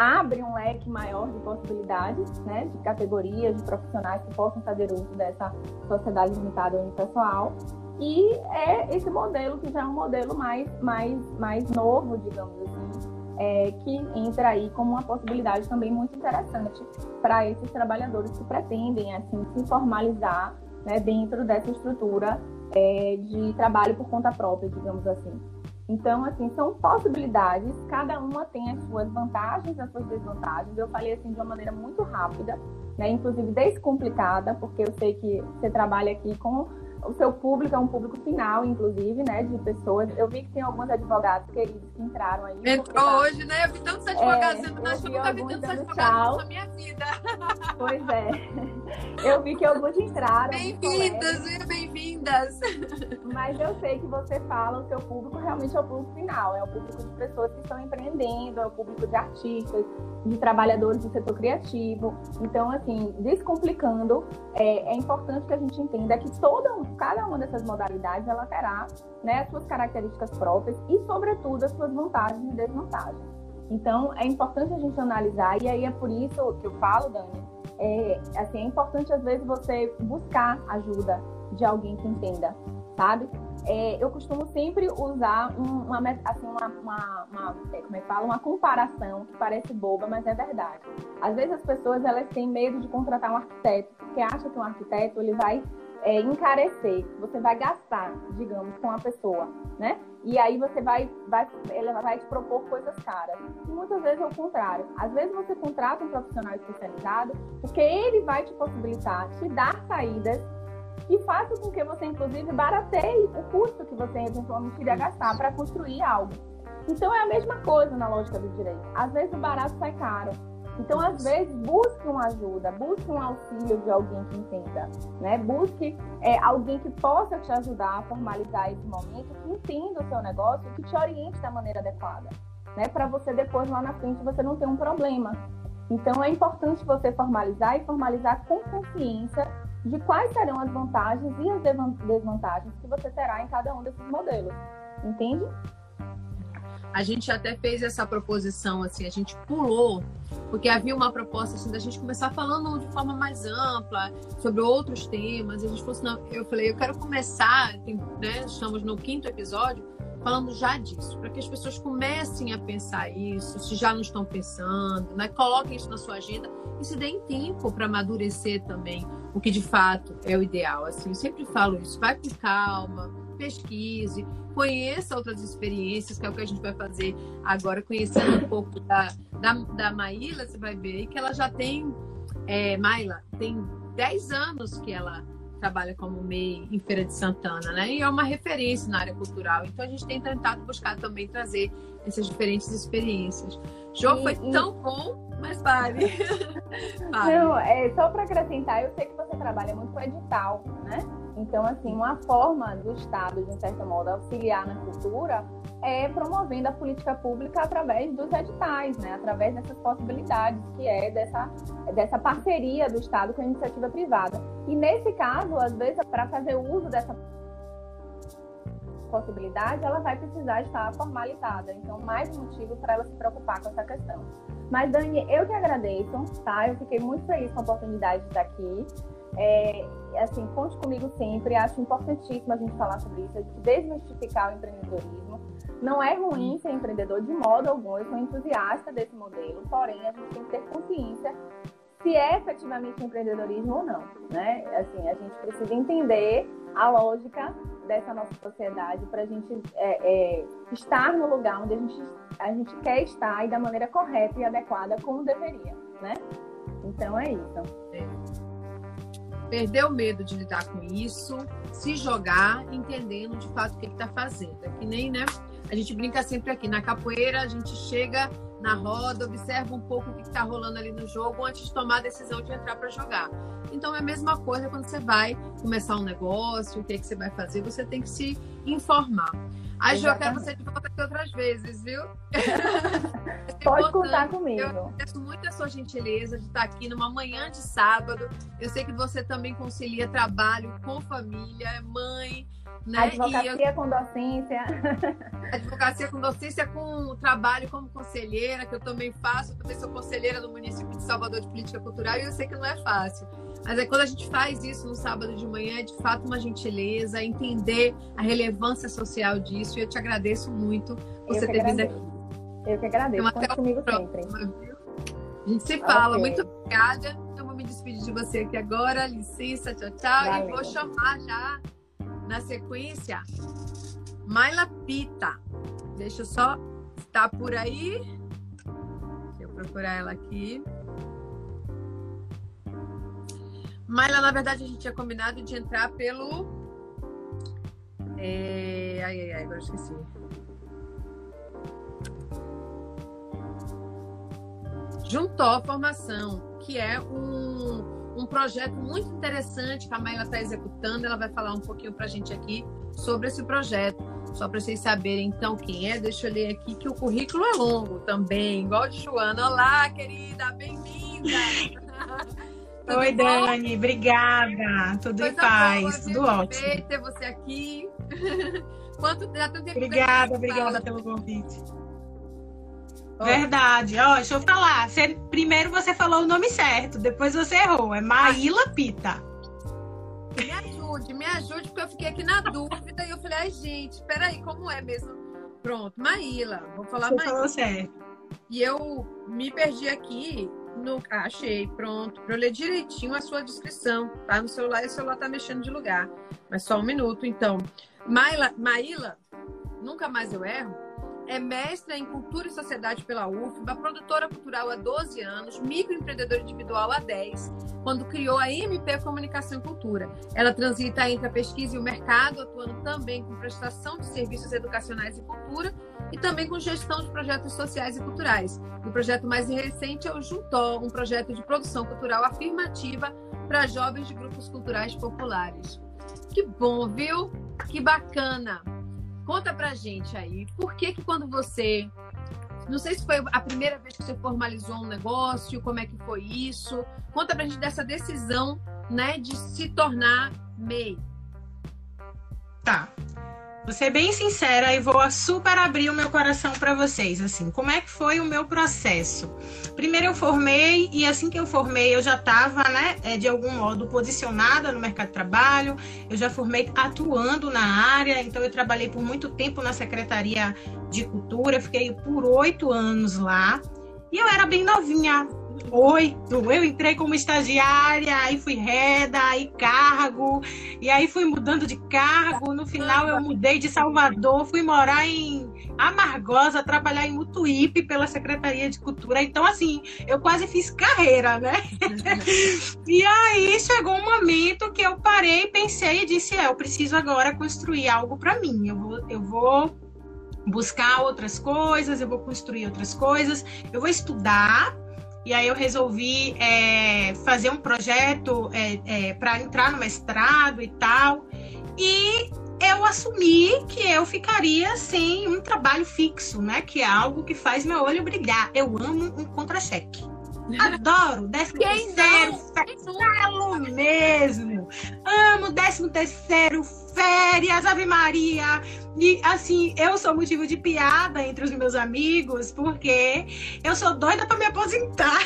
abre um leque maior de possibilidades, né, de categorias, de profissionais que possam fazer uso dessa sociedade limitada unipessoal. E é esse modelo que já é um modelo mais, mais, mais novo, digamos assim, é, que entra aí como uma possibilidade também muito interessante para esses trabalhadores que pretendem assim se formalizar né, dentro dessa estrutura é, de trabalho por conta própria, digamos assim. Então, assim, são possibilidades, cada uma tem as suas vantagens, as suas desvantagens. Eu falei assim de uma maneira muito rápida, né? Inclusive descomplicada, porque eu sei que você trabalha aqui com o seu público é um público final, inclusive, né, de pessoas. Eu vi que tem alguns advogados queridos que entraram aí. Entrou tá... hoje, né? Eu vi tantos advogados, é, eu acho que eu nunca vi tantos advogados na minha vida. Pois é. Eu vi que alguns entraram. Bem-vindas, bem-vindas. Mas eu sei que você fala, o seu público realmente é o público final, é o público de pessoas que estão empreendendo, é o público de artistas, de trabalhadores do setor criativo. Então, assim, descomplicando, é, é importante que a gente entenda que toda, cada uma dessas modalidades ela terá né, as suas características próprias e, sobretudo, as suas vantagens e desvantagens. Então, é importante a gente analisar, e aí é por isso que eu falo, Dani, é, assim, é importante às vezes você buscar ajuda de alguém que entenda, sabe? É, eu costumo sempre usar um, uma, assim, uma, uma, uma, é, como é que fala? uma comparação que parece boba, mas é verdade. Às vezes as pessoas elas têm medo de contratar um arquiteto, porque acham que um arquiteto ele vai é, encarecer, você vai gastar, digamos, com a pessoa, né? E aí você vai, vai, ela vai te propor coisas caras. E muitas vezes é o contrário. Às vezes você contrata um profissional especializado, porque ele vai te possibilitar, te dar saídas que façam com que você, inclusive, barateie o custo que você eventualmente iria gastar para construir algo. Então é a mesma coisa na lógica do direito. Às vezes o barato sai caro. Então, às vezes, busque uma ajuda, busque um auxílio de alguém que entenda, né? Busque é, alguém que possa te ajudar a formalizar esse momento, que entenda o seu negócio, que te oriente da maneira adequada, né? Para você depois lá na frente você não ter um problema. Então, é importante você formalizar e formalizar com consciência de quais serão as vantagens e as desvantagens que você terá em cada um desses modelos. Entende? A gente até fez essa proposição, assim, a gente pulou, porque havia uma proposta assim, da gente começar falando de forma mais ampla sobre outros temas. A gente falou assim, eu falei, eu quero começar, né, estamos no quinto episódio, falando já disso, para que as pessoas comecem a pensar isso, se já não estão pensando, né? Coloquem isso na sua agenda e se deem tempo para amadurecer também o que de fato é o ideal. Assim, eu sempre falo isso, vai com calma, pesquise, conheça outras experiências, que é o que a gente vai fazer agora, conhecendo um pouco da, da, da Maíla, você vai ver que ela já tem, é, Maíla, tem 10 anos que ela trabalha como MEI em Feira de Santana, né? E é uma referência na área cultural. Então a gente tem tentado buscar também trazer essas diferentes experiências. Jô, foi e... tão bom, mas vale. vale. Não, é, só para acrescentar, eu sei que você trabalha muito com edital, né? Então, assim, uma forma do Estado, de um certo modo, auxiliar na cultura é promovendo a política pública através dos editais, né? através dessas possibilidades, que é dessa, dessa parceria do Estado com a iniciativa privada. E nesse caso, às vezes, para fazer uso dessa possibilidade, ela vai precisar estar formalizada. Então, mais motivo para ela se preocupar com essa questão. Mas, Dani, eu que agradeço, tá? Eu fiquei muito feliz com a oportunidade de estar aqui. É, assim, conte comigo sempre. Acho importantíssimo a gente falar sobre isso, a gente desmistificar o empreendedorismo. Não é ruim ser empreendedor de modo algum. Eu sou entusiasta desse modelo, porém a gente tem que ter consciência se é efetivamente empreendedorismo ou não, né? Assim, a gente precisa entender a lógica dessa nossa sociedade para a gente é, é, estar no lugar onde a gente, a gente quer estar e da maneira correta e adequada como deveria, né? Então é isso. É perder o medo de lidar com isso, se jogar, entendendo de fato o que está fazendo. É que nem, né? A gente brinca sempre aqui. Na capoeira, a gente chega na roda, observa um pouco o que está rolando ali no jogo antes de tomar a decisão de entrar para jogar. Então é a mesma coisa quando você vai começar um negócio, o que, é que você vai fazer, você tem que se informar. A Jo, quero você de volta aqui outras vezes, viu? Pode contar comigo. Eu agradeço muito a sua gentileza de estar aqui numa manhã de sábado. Eu sei que você também concilia trabalho com família, é mãe, né? Advocacia eu... com docência. Advocacia com docência com trabalho como conselheira, que eu também faço. Eu também sou conselheira do município de Salvador de Política Cultural e eu sei que não é fácil. Mas é quando a gente faz isso no sábado de manhã, é de fato uma gentileza, entender a relevância social disso. E eu te agradeço muito você ter vindo aqui. Eu que agradeço. Então, Conte comigo próxima, sempre. A gente se fala. Okay. Muito obrigada. Eu vou me despedir de você aqui agora. Licença, tchau, tchau. Valeu. E vou chamar já, na sequência, Maila Pita. Deixa eu só estar por aí. Deixa eu procurar ela aqui. Maila, na verdade, a gente tinha combinado de entrar pelo. É... Ai, ai, ai, agora esqueci. Juntou Formação, que é um, um projeto muito interessante que a Maila está executando. Ela vai falar um pouquinho para a gente aqui sobre esse projeto. Só para vocês saberem, então, quem é, deixa eu ler aqui que o currículo é longo também, igual de Joana. Olá, querida, bem-vinda! Oi, bom? Dani, obrigada. Tudo Coisa em paz, boa, tudo ótimo. ter você aqui. Quanto tem tempo Obrigada, obrigada pelo convite. Verdade. Ó, deixa eu falar. Você, primeiro você falou o nome certo, depois você errou. É Maíla Pita. Me ajude, me ajude, porque eu fiquei aqui na dúvida e eu falei, ai, gente, peraí, como é mesmo? Pronto, Maíla. Vou falar você Maíla. falou certo. E eu me perdi aqui no... Ah, achei, pronto. Para eu ler direitinho a sua descrição. Tá no celular e o celular tá mexendo de lugar. Mas só um minuto, então. Maíla, Maíla, nunca mais eu erro é mestra em Cultura e Sociedade pela UFBA, produtora cultural há 12 anos, microempreendedora individual há 10, quando criou a MP Comunicação e Cultura. Ela transita entre a pesquisa e o mercado, atuando também com prestação de serviços educacionais e cultura e também com gestão de projetos sociais e culturais. O projeto mais recente é o Juntó, um projeto de produção cultural afirmativa para jovens de grupos culturais populares. Que bom, viu? Que bacana! Conta pra gente aí, por que que quando você não sei se foi a primeira vez que você formalizou um negócio, como é que foi isso? Conta pra gente dessa decisão, né, de se tornar MEI. Tá. Vou ser bem sincera e vou super abrir o meu coração para vocês, assim, como é que foi o meu processo? Primeiro eu formei e assim que eu formei eu já estava, né, é, de algum modo posicionada no mercado de trabalho, eu já formei atuando na área, então eu trabalhei por muito tempo na Secretaria de Cultura, fiquei por oito anos lá, e eu era bem novinha, oito, eu entrei como estagiária, aí fui reda, aí cargo, e aí fui mudando de cargo. No final eu mudei de Salvador, fui morar em Amargosa, trabalhar em Mutuípe pela Secretaria de Cultura. Então, assim, eu quase fiz carreira, né? e aí chegou um momento que eu parei, pensei e disse: é, eu preciso agora construir algo para mim. Eu vou, eu vou buscar outras coisas, eu vou construir outras coisas, eu vou estudar e aí eu resolvi é, fazer um projeto é, é, para entrar no mestrado e tal. E eu assumi que eu ficaria sem um trabalho fixo, né? Que é algo que faz meu olho brilhar. Eu amo um contra-cheque. Adoro, décimo Quem terceiro, falo mesmo. Amo décimo terceiro, férias, Ave Maria. E assim, eu sou motivo de piada entre os meus amigos, porque eu sou doida para me aposentar.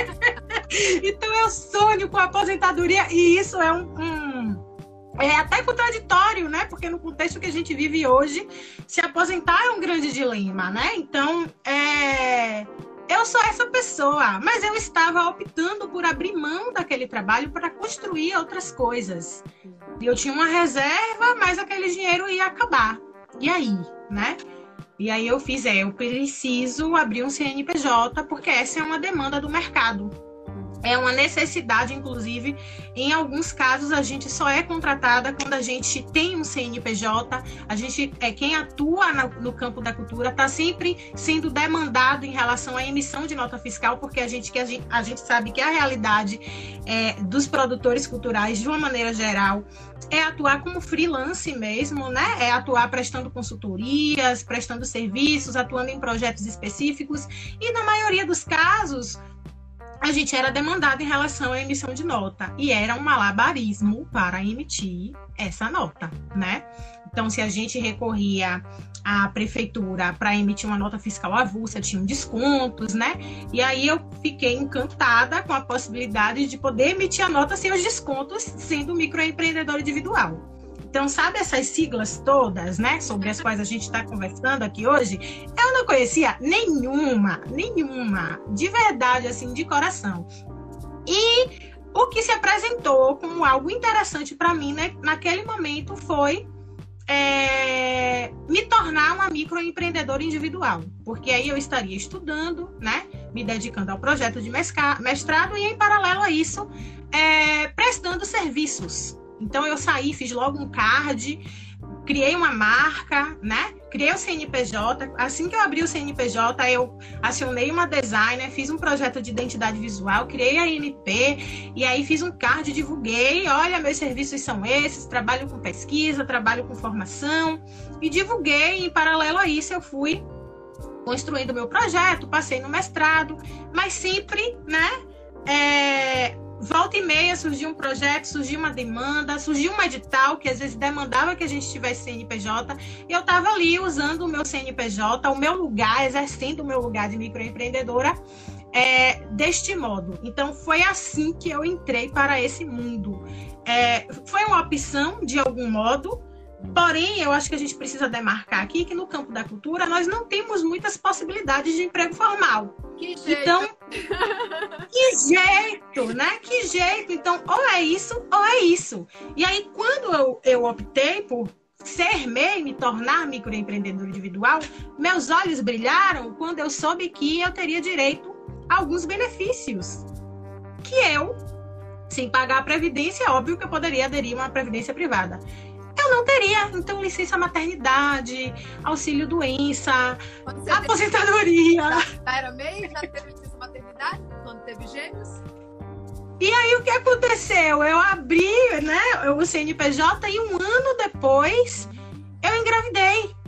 então eu sonho com a aposentadoria e isso é um, um é até contraditório, né? Porque no contexto que a gente vive hoje, se aposentar é um grande dilema, né? Então, é eu sou essa pessoa, mas eu estava optando por abrir mão daquele trabalho para construir outras coisas. Eu tinha uma reserva, mas aquele dinheiro ia acabar. E aí, né? E aí eu fiz, é, eu preciso abrir um CNPJ porque essa é uma demanda do mercado. É uma necessidade, inclusive, em alguns casos a gente só é contratada quando a gente tem um CNPJ, a gente é quem atua no, no campo da cultura está sempre sendo demandado em relação à emissão de nota fiscal, porque a gente que a gente, a gente sabe que a realidade é, dos produtores culturais, de uma maneira geral, é atuar como freelance mesmo, né? É atuar prestando consultorias, prestando serviços, atuando em projetos específicos e na maioria dos casos a gente era demandado em relação à emissão de nota e era um malabarismo para emitir essa nota, né? Então, se a gente recorria à prefeitura para emitir uma nota fiscal avulsa, tinham descontos, né? E aí eu fiquei encantada com a possibilidade de poder emitir a nota sem os descontos, sendo microempreendedor individual. Então, sabe essas siglas todas, né, sobre as quais a gente está conversando aqui hoje? Eu não conhecia nenhuma, nenhuma, de verdade, assim, de coração. E o que se apresentou como algo interessante para mim, né, naquele momento, foi é, me tornar uma microempreendedora individual, porque aí eu estaria estudando, né, me dedicando ao projeto de mestrado e, em paralelo a isso, é, prestando serviços. Então, eu saí, fiz logo um card, criei uma marca, né? Criei o CNPJ. Assim que eu abri o CNPJ, eu acionei uma designer, fiz um projeto de identidade visual, criei a INP e aí fiz um card, divulguei. Olha, meus serviços são esses. Trabalho com pesquisa, trabalho com formação e divulguei. Em paralelo a isso, eu fui construindo meu projeto, passei no mestrado, mas sempre, né? É, volta e meia surgiu um projeto, surgiu uma demanda, surgiu um edital que às vezes demandava que a gente tivesse CNPJ, e eu estava ali usando o meu CNPJ, o meu lugar, exercendo o meu lugar de microempreendedora é, deste modo. Então foi assim que eu entrei para esse mundo. É, foi uma opção de algum modo, Porém, eu acho que a gente precisa demarcar aqui que no campo da cultura nós não temos muitas possibilidades de emprego formal. Que jeito. Então, que jeito, né? Que jeito. Então, ou é isso ou é isso. E aí, quando eu, eu optei por ser MEI, me tornar microempreendedor individual, meus olhos brilharam quando eu soube que eu teria direito a alguns benefícios. Que eu, sem pagar a previdência, óbvio que eu poderia aderir a uma previdência privada eu não teria. Então, licença maternidade, auxílio doença, aposentadoria. Já era meio, já teve licença maternidade quando teve gêmeos? E aí o que aconteceu? Eu abri né, o CNPJ e um ano depois eu engravidei.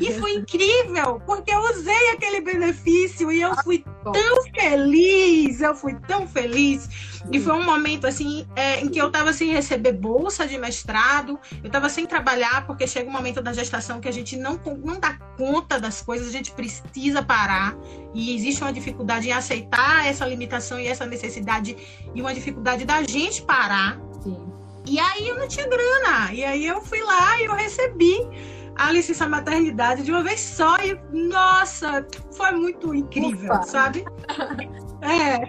E foi incrível, porque eu usei aquele benefício e eu fui tão feliz, eu fui tão feliz. E foi um momento assim é, em que eu estava sem receber bolsa de mestrado, eu estava sem trabalhar, porque chega um momento da gestação que a gente não, não dá conta das coisas, a gente precisa parar. E existe uma dificuldade em aceitar essa limitação e essa necessidade, e uma dificuldade da gente parar. Sim. E aí eu não tinha grana. E aí eu fui lá e eu recebi a licença maternidade de uma vez só e, nossa, foi muito incrível, Ufa. sabe? É.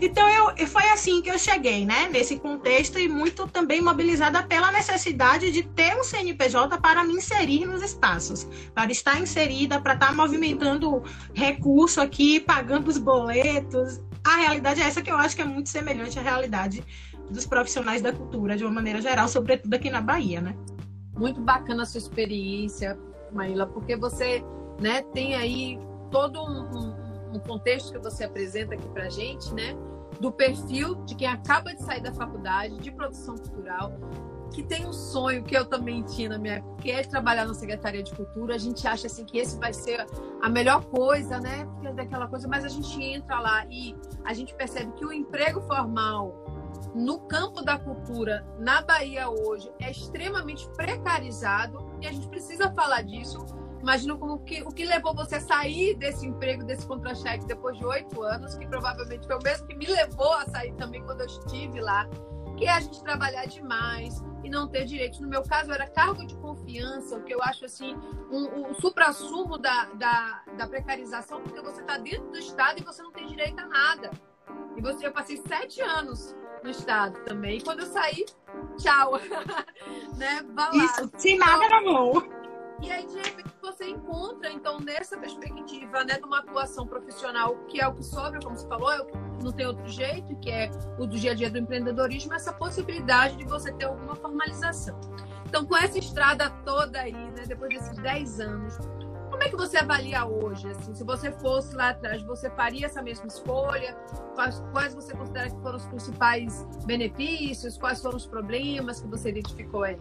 Então eu, foi assim que eu cheguei, né? Nesse contexto e muito também mobilizada pela necessidade de ter um CNPJ para me inserir nos espaços, para estar inserida, para estar movimentando recurso aqui, pagando os boletos. A realidade é essa que eu acho que é muito semelhante à realidade dos profissionais da cultura, de uma maneira geral, sobretudo aqui na Bahia, né? Muito bacana a sua experiência, Maíla, porque você né, tem aí todo um, um, contexto que você apresenta aqui para gente, né? Do perfil de quem acaba de sair da faculdade de produção cultural, que tem um sonho que eu também tinha na minha época, que é trabalhar na Secretaria de Cultura. A gente acha assim que esse vai ser a melhor coisa, né? Porque é daquela coisa, mas a gente entra lá e a gente percebe que o emprego formal no campo da cultura na Bahia hoje é extremamente precarizado e a gente precisa falar disso. Imagina como que, o que levou você a sair desse emprego, desse contra-cheque depois de oito anos, que provavelmente foi o mesmo que me levou a sair também quando eu estive lá, que é a gente trabalhar demais e não ter direitos. No meu caso, era cargo de confiança, o que eu acho assim, um, um supra-sumo da, da, da precarização, porque você está dentro do Estado e você não tem direito a nada. E você, eu passei sete anos no estado também. E quando eu saí, tchau. né? Isso, sem nada na mão. E aí, de repente, você encontra, então, nessa perspectiva, né, de uma atuação profissional, que é o que sobra, como você falou, é que não tem outro jeito, que é o do dia a dia do empreendedorismo, essa possibilidade de você ter alguma formalização. Então, com essa estrada toda aí, né, depois desses 10 anos, como é que você avalia hoje? Assim, se você fosse lá atrás, você faria essa mesma escolha? Quais, quais você considera que foram os principais benefícios? Quais foram os problemas que você identificou aí?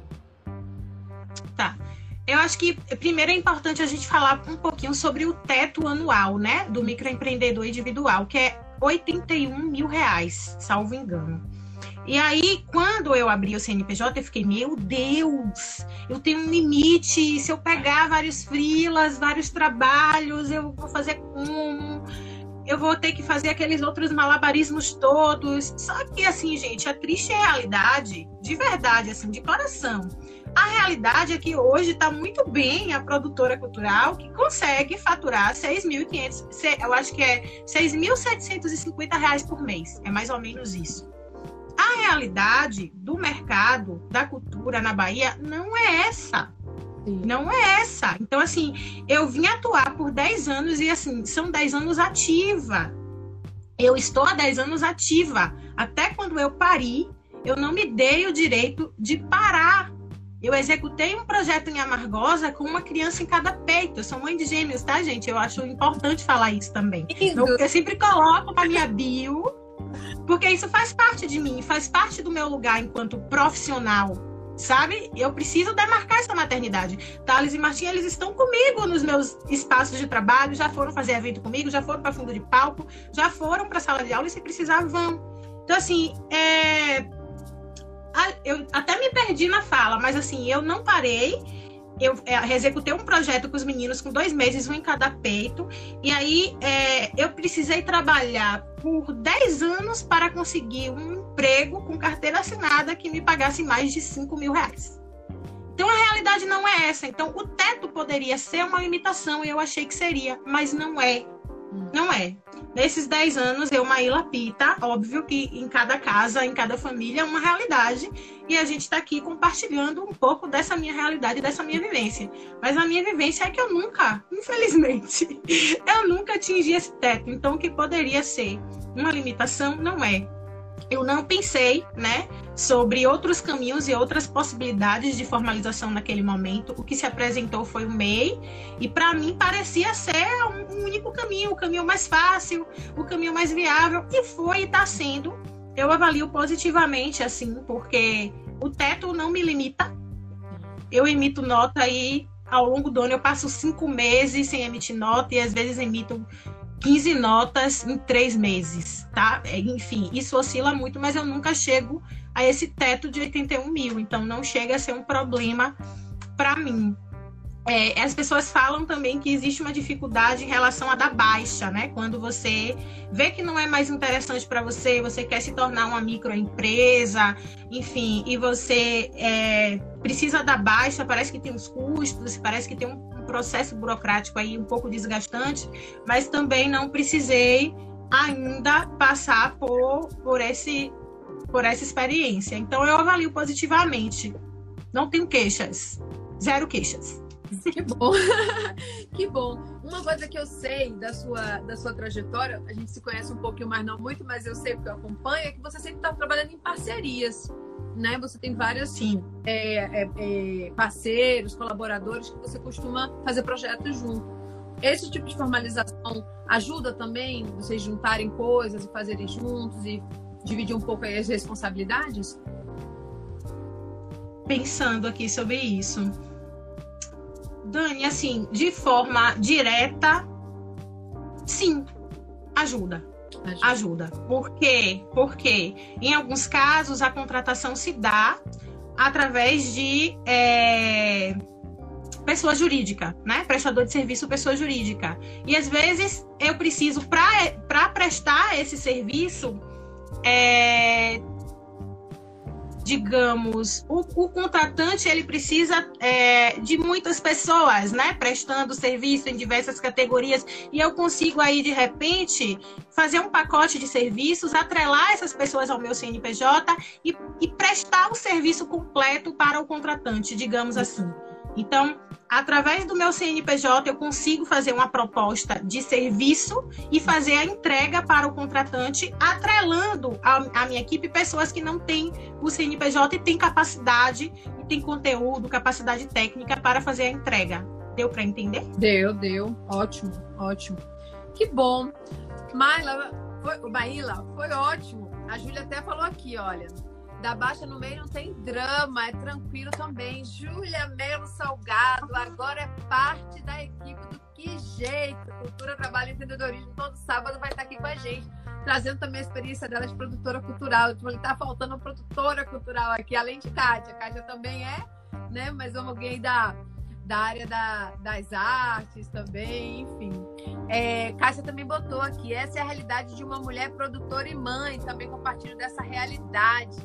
Tá. Eu acho que primeiro é importante a gente falar um pouquinho sobre o teto anual, né, do microempreendedor individual, que é 81 mil reais, salvo engano. E aí, quando eu abri o CNPJ, eu fiquei, meu Deus, eu tenho um limite. Se eu pegar vários frilas, vários trabalhos, eu vou fazer como? Eu vou ter que fazer aqueles outros malabarismos todos. Só que, assim, gente, a triste realidade, de verdade, assim, de coração. A realidade é que hoje está muito bem a produtora cultural que consegue faturar 6.500, eu acho que é 6.750 reais por mês. É mais ou menos isso. A realidade do mercado da cultura na Bahia não é essa. Sim. Não é essa. Então, assim, eu vim atuar por 10 anos e, assim, são 10 anos ativa. Eu estou há 10 anos ativa. Até quando eu pari, eu não me dei o direito de parar. Eu executei um projeto em Amargosa com uma criança em cada peito. Eu sou mãe de gêmeos, tá, gente? Eu acho importante falar isso também. Eu sempre coloco na minha bio, porque isso faz parte de mim, faz parte do meu lugar enquanto profissional sabe? Eu preciso demarcar essa maternidade. Thales e Martim, eles estão comigo nos meus espaços de trabalho, já foram fazer evento comigo, já foram para fundo de palco, já foram para sala de aula e se precisar vão. Então assim, é... eu até me perdi na fala, mas assim, eu não parei eu é, executei um projeto com os meninos com dois meses, um em cada peito, e aí é, eu precisei trabalhar por 10 anos para conseguir um emprego com carteira assinada que me pagasse mais de 5 mil reais. Então a realidade não é essa. Então o teto poderia ser uma limitação e eu achei que seria, mas não é. Não é. Nesses 10 anos, eu, Maíla Pita, óbvio que em cada casa, em cada família, é uma realidade. E a gente está aqui compartilhando um pouco dessa minha realidade, dessa minha vivência. Mas a minha vivência é que eu nunca, infelizmente, eu nunca atingi esse teto. Então, o que poderia ser uma limitação, não é eu não pensei, né, sobre outros caminhos e outras possibilidades de formalização naquele momento. O que se apresentou foi o MEI e para mim parecia ser um único caminho, o caminho mais fácil, o caminho mais viável e foi e está sendo. Eu avalio positivamente assim, porque o teto não me limita. Eu emito nota e ao longo do ano eu passo cinco meses sem emitir nota e às vezes emito 15 notas em três meses, tá? É, enfim, isso oscila muito, mas eu nunca chego a esse teto de 81 mil, então não chega a ser um problema para mim. É, as pessoas falam também que existe uma dificuldade em relação a dar baixa, né? Quando você vê que não é mais interessante para você, você quer se tornar uma microempresa, enfim, e você é, precisa dar baixa, parece que tem os custos, parece que tem um processo burocrático aí um pouco desgastante, mas também não precisei ainda passar por, por, esse, por essa experiência. Então, eu avalio positivamente. Não tenho queixas. Zero queixas. Que bom. que bom. Uma coisa que eu sei da sua, da sua trajetória, a gente se conhece um pouquinho mais, não muito, mas eu sei porque eu acompanho, é que você sempre está trabalhando em parcerias né? Você tem vários é, é, é, parceiros, colaboradores que você costuma fazer projetos junto. Esse tipo de formalização ajuda também vocês juntarem coisas e fazerem juntos e dividir um pouco as responsabilidades? Pensando aqui sobre isso. Dani, assim, de forma direta, sim, ajuda Ajuda. Ajuda. Por quê? Porque em alguns casos a contratação se dá através de é, pessoa jurídica, né? Prestador de serviço pessoa jurídica. E às vezes eu preciso, para prestar esse serviço, é, digamos, o, o, contratante ele precisa é, de muitas pessoas, né, prestando serviço em diversas categorias, e eu consigo aí de repente fazer um pacote de serviços, atrelar essas pessoas ao meu CNPJ e, e prestar o serviço completo para o contratante, digamos assim. Então, através do meu CNPJ, eu consigo fazer uma proposta de serviço e fazer a entrega para o contratante, atrelando a minha equipe pessoas que não têm o CNPJ e têm capacidade, e têm conteúdo, capacidade técnica para fazer a entrega. Deu para entender? Deu, deu. Ótimo, ótimo. Que bom. Maila, foi, Maíla, foi ótimo. A Júlia até falou aqui, olha, da Baixa no meio não tem drama, é tranquilo também. Júlia Melo Salgado, agora é parte da equipe do Que Jeito, Cultura, Trabalho e Empreendedorismo. Todo sábado vai estar aqui com a gente, trazendo também a experiência dela de produtora cultural. Então, está faltando uma produtora cultural aqui, além de Kátia. Kátia também é, né? Mas vamos alguém da, da área da, das artes também, enfim. É, Cássia também botou aqui, essa é a realidade de uma mulher produtora e mãe, também compartilho dessa realidade.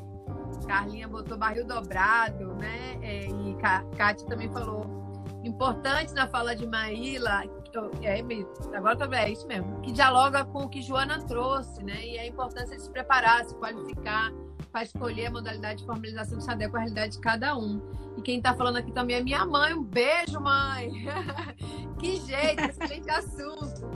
Carlinha botou barril dobrado, né? É, e Kátia também falou. Importante na fala de Maíla, é, agora também é isso mesmo, que dialoga com o que Joana trouxe, né? E a importância de se preparar, se qualificar, para escolher a modalidade de formalização que se adequa à realidade de cada um. E quem está falando aqui também é minha mãe. Um beijo, mãe! que jeito, excelente assunto.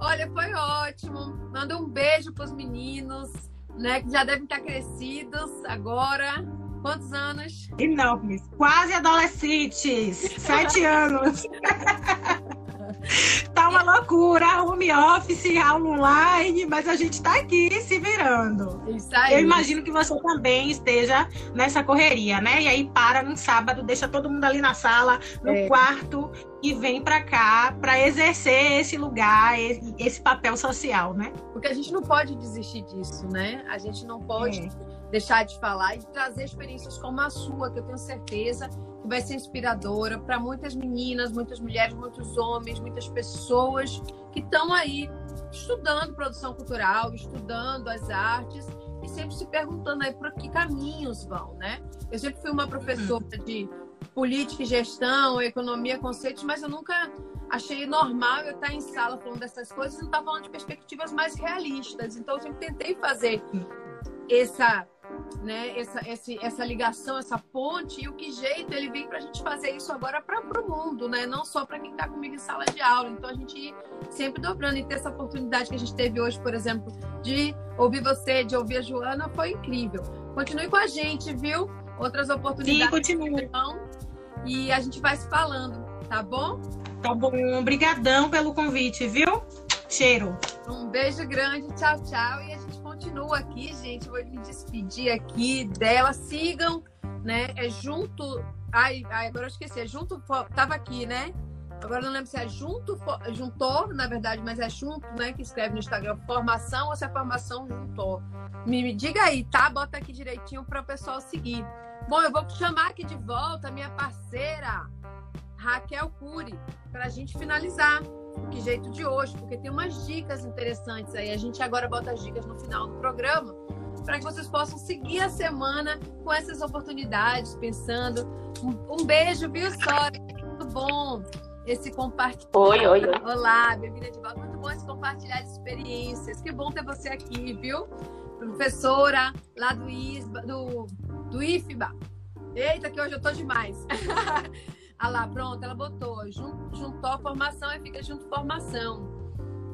Olha, foi ótimo. Manda um beijo para os meninos, né? Que já devem estar crescidos agora. Quantos anos? Enormes. Quase adolescentes. Sete anos. tá uma loucura, home office, aula online, mas a gente tá aqui se virando. Isso aí. Eu imagino que você também esteja nessa correria, né? E aí para num sábado, deixa todo mundo ali na sala, no é. quarto e vem para cá para exercer esse lugar, esse papel social, né? Porque a gente não pode desistir disso, né? A gente não pode é. deixar de falar e trazer experiências como a sua, que eu tenho certeza vai ser inspiradora para muitas meninas, muitas mulheres, muitos homens, muitas pessoas que estão aí estudando produção cultural, estudando as artes e sempre se perguntando aí para que caminhos vão, né? Eu sempre fui uma professora uhum. de política e gestão, economia, conceitos, mas eu nunca achei normal eu estar em sala falando dessas coisas e não estar falando de perspectivas mais realistas. Então eu sempre tentei fazer essa né, essa, esse, essa ligação, essa ponte, e o que jeito ele vem para a gente fazer isso agora para o mundo, né? não só para quem está comigo em sala de aula. Então a gente ir sempre dobrando e ter essa oportunidade que a gente teve hoje, por exemplo, de ouvir você, de ouvir a Joana, foi incrível. Continue com a gente, viu? Outras oportunidades. Sim, continue. E a gente vai se falando, tá bom? Tá bom. Obrigadão pelo convite, viu? Cheiro. Um beijo grande, tchau, tchau. E a gente continua aqui, gente. Vou me despedir aqui dela. Sigam, né? É junto. Ai, ai agora eu esqueci. É junto. Tava aqui, né? Agora não lembro se é junto, juntou, na verdade, mas é junto, né? Que escreve no Instagram formação ou se é formação juntou. Me, me diga aí, tá? Bota aqui direitinho para o pessoal seguir. Bom, eu vou chamar aqui de volta a minha parceira, Raquel Cury, para a gente finalizar que jeito de hoje, porque tem umas dicas interessantes aí. A gente agora bota as dicas no final do programa para que vocês possam seguir a semana com essas oportunidades, pensando. Um, um beijo, viu, Sora? Muito bom esse compartilhar. Oi, oi, oi. Olá, bem-vinda de volta. Muito bom esse compartilhar de experiências. Que bom ter você aqui, viu? Professora lá do, ISBA, do, do IFBA. Eita, que hoje eu tô demais. Ah lá, pronto, ela botou. Juntou a formação e fica junto formação.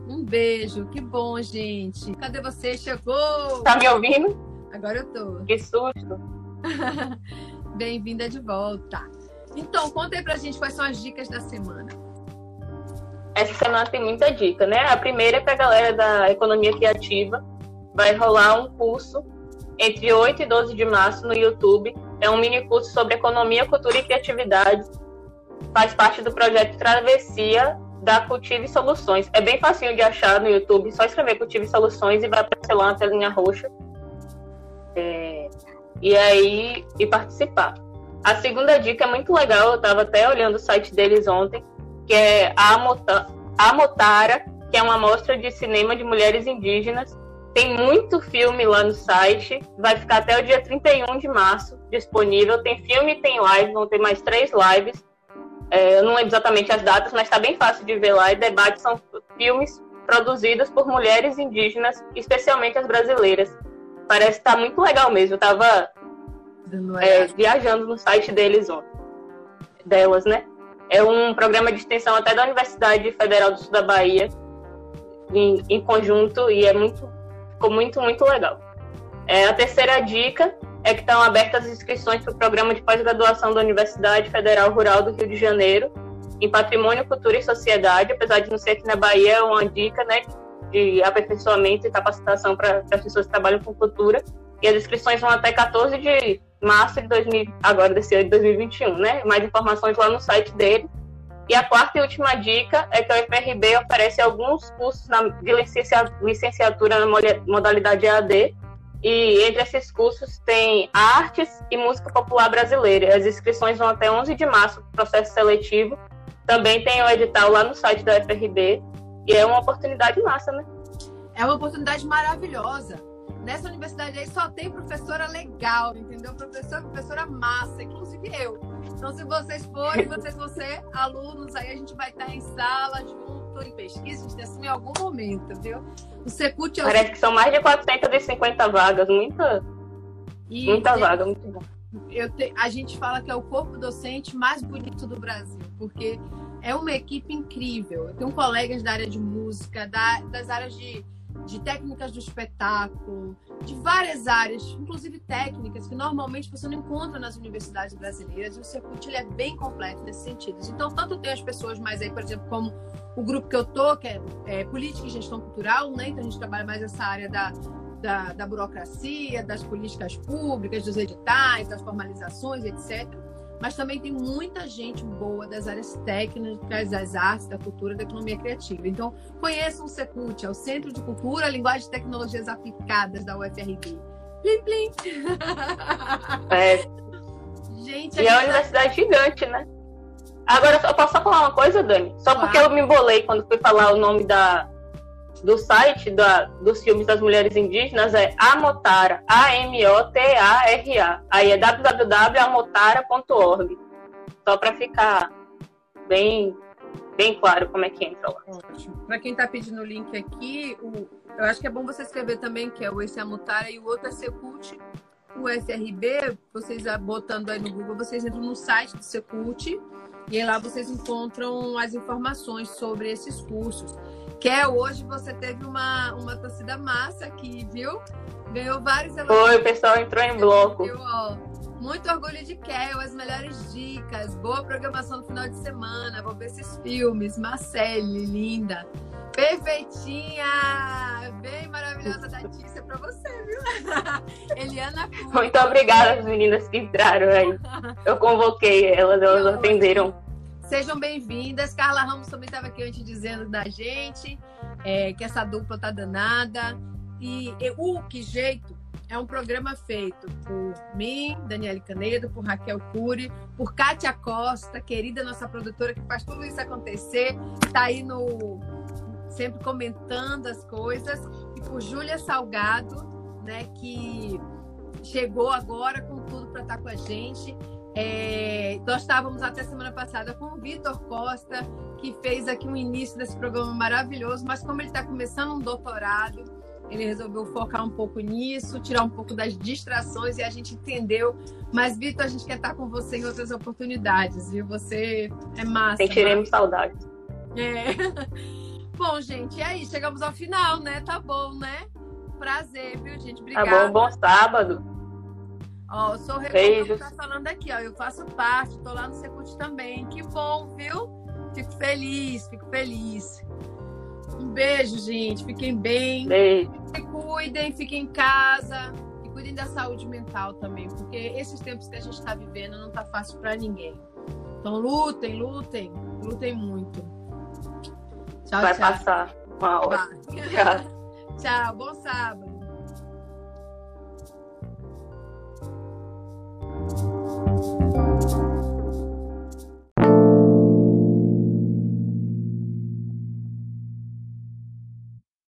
Um beijo, que bom, gente. Cadê você? Chegou! Tá me ouvindo? Agora eu tô. Que susto! Bem-vinda de volta. Então, conta aí pra gente quais são as dicas da semana. Essa semana tem muita dica, né? A primeira é pra galera da economia criativa. Vai rolar um curso entre 8 e 12 de março no YouTube. É um mini curso sobre economia, cultura e criatividade faz parte do projeto Travessia da Cultive Soluções. É bem facinho de achar no YouTube, só escrever Cultive Soluções e vai aparecer lá uma telinha roxa. É, e aí, e participar. A segunda dica é muito legal, eu estava até olhando o site deles ontem, que é a Amotara, que é uma mostra de cinema de mulheres indígenas. Tem muito filme lá no site, vai ficar até o dia 31 de março disponível. Tem filme tem live, vão ter mais três lives. É, eu não lembro exatamente as datas, mas está bem fácil de ver lá. E debates são filmes produzidos por mulheres indígenas, especialmente as brasileiras. Parece estar tá muito legal mesmo. Eu estava é, viajando no site deles ontem. Delas, né? É um programa de extensão até da Universidade Federal do Sul da Bahia, em, em conjunto, e é muito, ficou muito, muito legal. É, a terceira dica é que estão abertas as inscrições para o programa de pós-graduação da Universidade Federal Rural do Rio de Janeiro em Patrimônio, Cultura e Sociedade, apesar de não ser aqui na Bahia, é uma dica né, de aperfeiçoamento e capacitação para as pessoas que trabalham com cultura. E as inscrições vão até 14 de março de 2000, agora desse ano de 2021, né? Mais informações lá no site dele. E a quarta e última dica é que o FRB oferece alguns cursos na, de licenciatura na modalidade EAD, e entre esses cursos tem Artes e Música Popular Brasileira. As inscrições vão até 11 de março, processo seletivo. Também tem o edital lá no site da FRB. E é uma oportunidade massa, né? É uma oportunidade maravilhosa. Nessa universidade aí só tem professora legal, entendeu? Professor, professora massa, inclusive eu. Então, se vocês forem, vocês vão ser alunos, aí a gente vai estar em sala junto, em pesquisa, extensão em algum momento, viu? O Secult é o... Parece que são mais de 450 vagas, muita. E, Muita vaga, muito bom. Eu te, a gente fala que é o corpo docente mais bonito do Brasil, porque é uma equipe incrível. Eu tenho colegas da área de música, da, das áreas de de técnicas do espetáculo, de várias áreas, inclusive técnicas que normalmente você não encontra nas universidades brasileiras. E o Secult ele é bem completo nesse sentido. Então, tanto tem as pessoas mais aí, por exemplo, como o grupo que eu tô, que é, é Política e Gestão Cultural, né? Então a gente trabalha mais essa área da, da, da burocracia, das políticas públicas, dos editais, das formalizações, etc mas também tem muita gente boa das áreas técnicas, das artes, da cultura, da economia criativa. Então, conheçam o Secult, é o Centro de Cultura, Linguagem e Tecnologias Aplicadas da UFRB. Plim, plim. É. Gente, e é uma universidade gigante, né? Agora, eu posso só falar uma coisa, Dani? Só claro. porque eu me embolei quando fui falar o nome da, do site da, dos filmes das mulheres indígenas é Amotara, A-M-O-T-A-R-A. Aí é www.amotara.org. Só para ficar bem, bem claro como é que entra lá. Para quem está pedindo o link aqui, o, eu acho que é bom você escrever também, que é o esse Amotara e o outro é Secult. O SRB, vocês botando aí no Google, vocês entram no site do Secult e lá vocês encontram as informações sobre esses cursos. Kel, hoje você teve uma, uma torcida massa aqui, viu? Ganhou vários elogios. Foi, o pessoal entrou em bloco. Viu, Muito orgulho de Kel, as melhores dicas, boa programação no final de semana, vou ver esses filmes. Marcele, linda. Perfeitinha! Bem maravilhosa notícia para você, viu? Eliana Muito obrigada às meninas que entraram aí. Eu convoquei elas, elas atenderam Sejam bem-vindas. Carla Ramos também estava aqui antes dizendo da gente é, que essa dupla tá danada. E, o Que Jeito é um programa feito por mim, Daniele Canedo, por Raquel Cury, por Kátia Costa, querida nossa produtora que faz tudo isso acontecer, está aí no sempre comentando as coisas, e por Júlia Salgado, né, que chegou agora com tudo para estar tá com a gente. É, nós estávamos até semana passada com o Vitor Costa, que fez aqui um início desse programa maravilhoso, mas como ele está começando um doutorado, ele resolveu focar um pouco nisso, tirar um pouco das distrações e a gente entendeu. Mas, Vitor, a gente quer estar com você em outras oportunidades, viu? Você é massa. Sentiremos saudades. É. Bom, gente, e aí? Chegamos ao final, né? Tá bom, né? Prazer, viu, gente? Obrigada. Tá bom, bom sábado. Ó, eu sou o tá falando aqui, ó. Eu faço parte, tô lá no Secult também. Que bom, viu? Fico feliz, fico feliz. Um beijo, gente. Fiquem bem. Beijo. Se cuidem, fiquem em casa. E cuidem da saúde mental também, porque esses tempos que a gente está vivendo não tá fácil para ninguém. Então lutem, lutem, lutem muito. Tchau, Vai tchau. passar uma hora. Tchau. tchau, bom sábado. Bye.